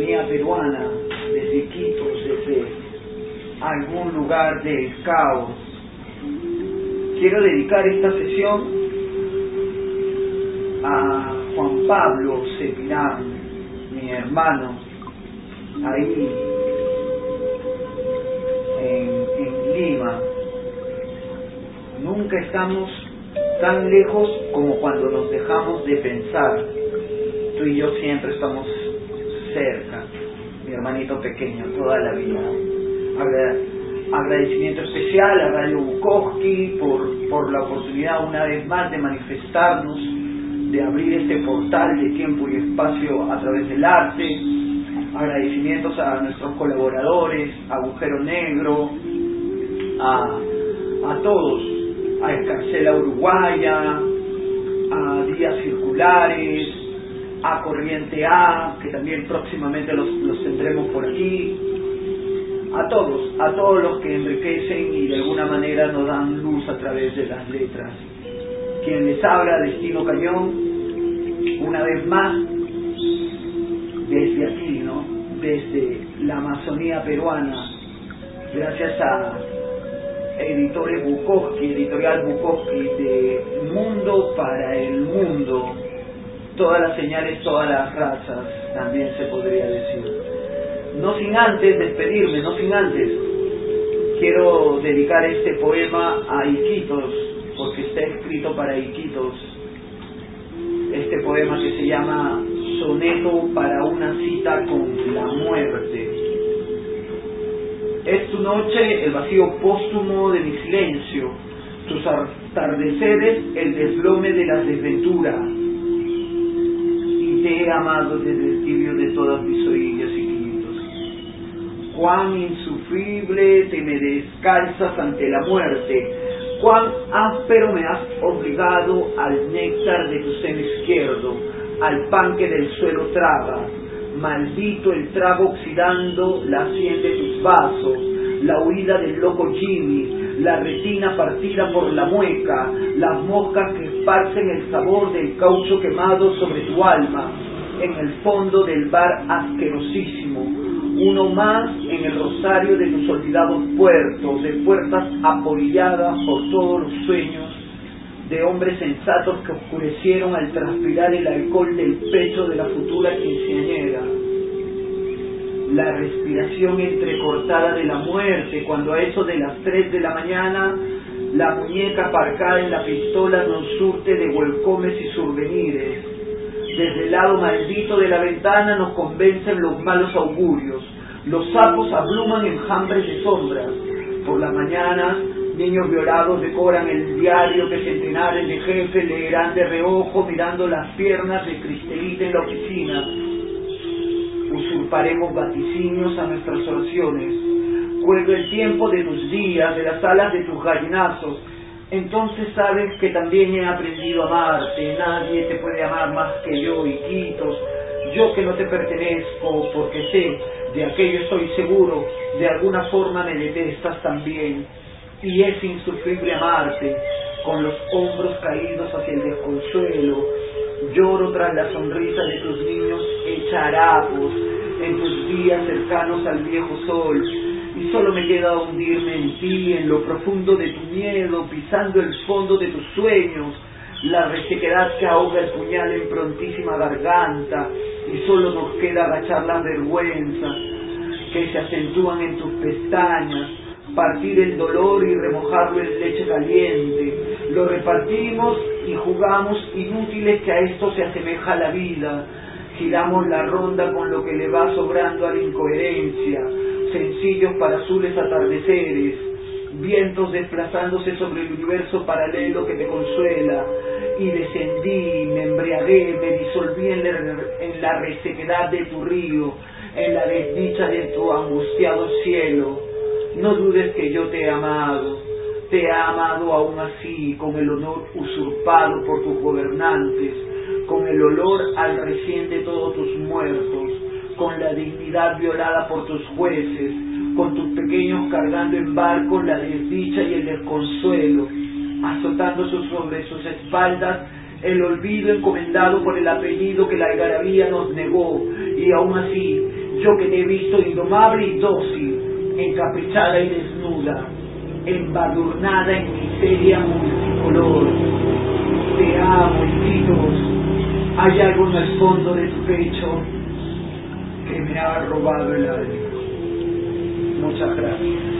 Peruana, desde Quito, desde algún lugar del caos. Quiero dedicar esta sesión a Juan Pablo Cepirán, mi hermano, ahí en, en Lima. Nunca estamos tan lejos como cuando nos dejamos de pensar. Tú y yo siempre estamos cerca, mi hermanito pequeño, toda la vida agradecimiento especial a Radio Bukowski por, por la oportunidad una vez más de manifestarnos de abrir este portal de tiempo y espacio a través del arte. Agradecimientos a nuestros colaboradores, a Agujero Negro, a, a todos, a Escarcela Uruguaya, a Días Circulares, a Corriente A, que también próximamente los, los tendremos por aquí, a todos, a todos los que enriquecen y de alguna manera nos dan luz a través de las letras. Quien les habla, Destino Cañón, una vez más, desde aquí, ¿no? Desde la Amazonía peruana, gracias a Editores Bukowski, Editorial Bukowski, de Mundo para el Mundo, todas las señales, todas las razas, también se podría decir. No sin antes despedirme, no sin antes, quiero dedicar este poema a Iquitos, porque está escrito para Iquitos. Este poema que se llama Soneto para una cita con la muerte. Es tu noche el vacío póstumo de mi silencio, tus atardeceres el desplome de las desventuras. Te he amado desde el tibio de todas mis orillas y quintos. Cuán insufrible te me descalzas ante la muerte, cuán áspero me has obligado al néctar de tu seno izquierdo, al pan que del suelo traga, maldito el trago oxidando la sien de tus vasos, la huida del loco Jimmy, la retina partida por la mueca, las moscas que esparcen el sabor del caucho quemado sobre tu alma, en el fondo del bar asquerosísimo, uno más en el rosario de tus olvidados puertos, de puertas apolilladas por todos los sueños de hombres sensatos que oscurecieron al transpirar el alcohol del pecho de la futura quinceañera. La respiración entrecortada de la muerte cuando a eso de las tres de la mañana la muñeca aparcada en la pistola nos surte de huelcomes y survenires. Desde el lado maldito de la ventana nos convencen los malos augurios. Los sapos abluman enjambres de sombras. Por la mañana Niños violados decoran el diario que centenares de jefes leerán de reojo mirando las piernas de Cristelita en la oficina. Usurparemos vaticinios a nuestras oraciones. Cuelgo el tiempo de tus días, de las alas de tus gallinazos. Entonces sabes que también he aprendido a amarte. Nadie te puede amar más que yo, hijitos. Yo que no te pertenezco, porque sé, de aquello estoy seguro, de alguna forma me detestas también y es insufrible amarte, con los hombros caídos hacia el desconsuelo, lloro tras la sonrisa de tus niños echarapos, en tus días cercanos al viejo sol, y solo me queda hundirme en ti, en lo profundo de tu miedo, pisando el fondo de tus sueños, la resequedad que ahoga el puñal en prontísima garganta, y solo nos queda agachar las vergüenzas que se acentúan en tus pestañas, partir el dolor y remojarlo en leche caliente. Lo repartimos y jugamos inútiles que a esto se asemeja la vida. Giramos la ronda con lo que le va sobrando a la incoherencia, sencillos para azules atardeceres, vientos desplazándose sobre el universo paralelo que te consuela, y descendí, me embriagué, me disolví en la, en la resequedad de tu río, en la desdicha de tu angustiado cielo no dudes que yo te he amado, te he amado aún así, con el honor usurpado por tus gobernantes, con el olor al recién de todos tus muertos, con la dignidad violada por tus jueces, con tus pequeños cargando en barco la desdicha y el desconsuelo, azotando sobre sus espaldas el olvido encomendado por el apellido que la algarabía nos negó, y aún así, yo que te he visto indomable y dócil, encaprichada y desnuda, embadurnada en miseria multicolor. Te amo, hijitos. Hay algo en el fondo de tu pecho que me ha robado el alma. Muchas gracias.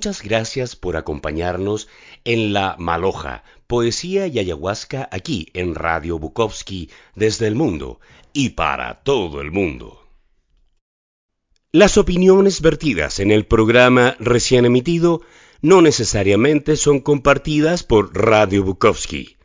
Muchas gracias por acompañarnos en La Maloja, Poesía y Ayahuasca aquí en Radio Bukowski desde el mundo y para todo el mundo. Las opiniones vertidas en el programa recién emitido no necesariamente son compartidas por Radio Bukowski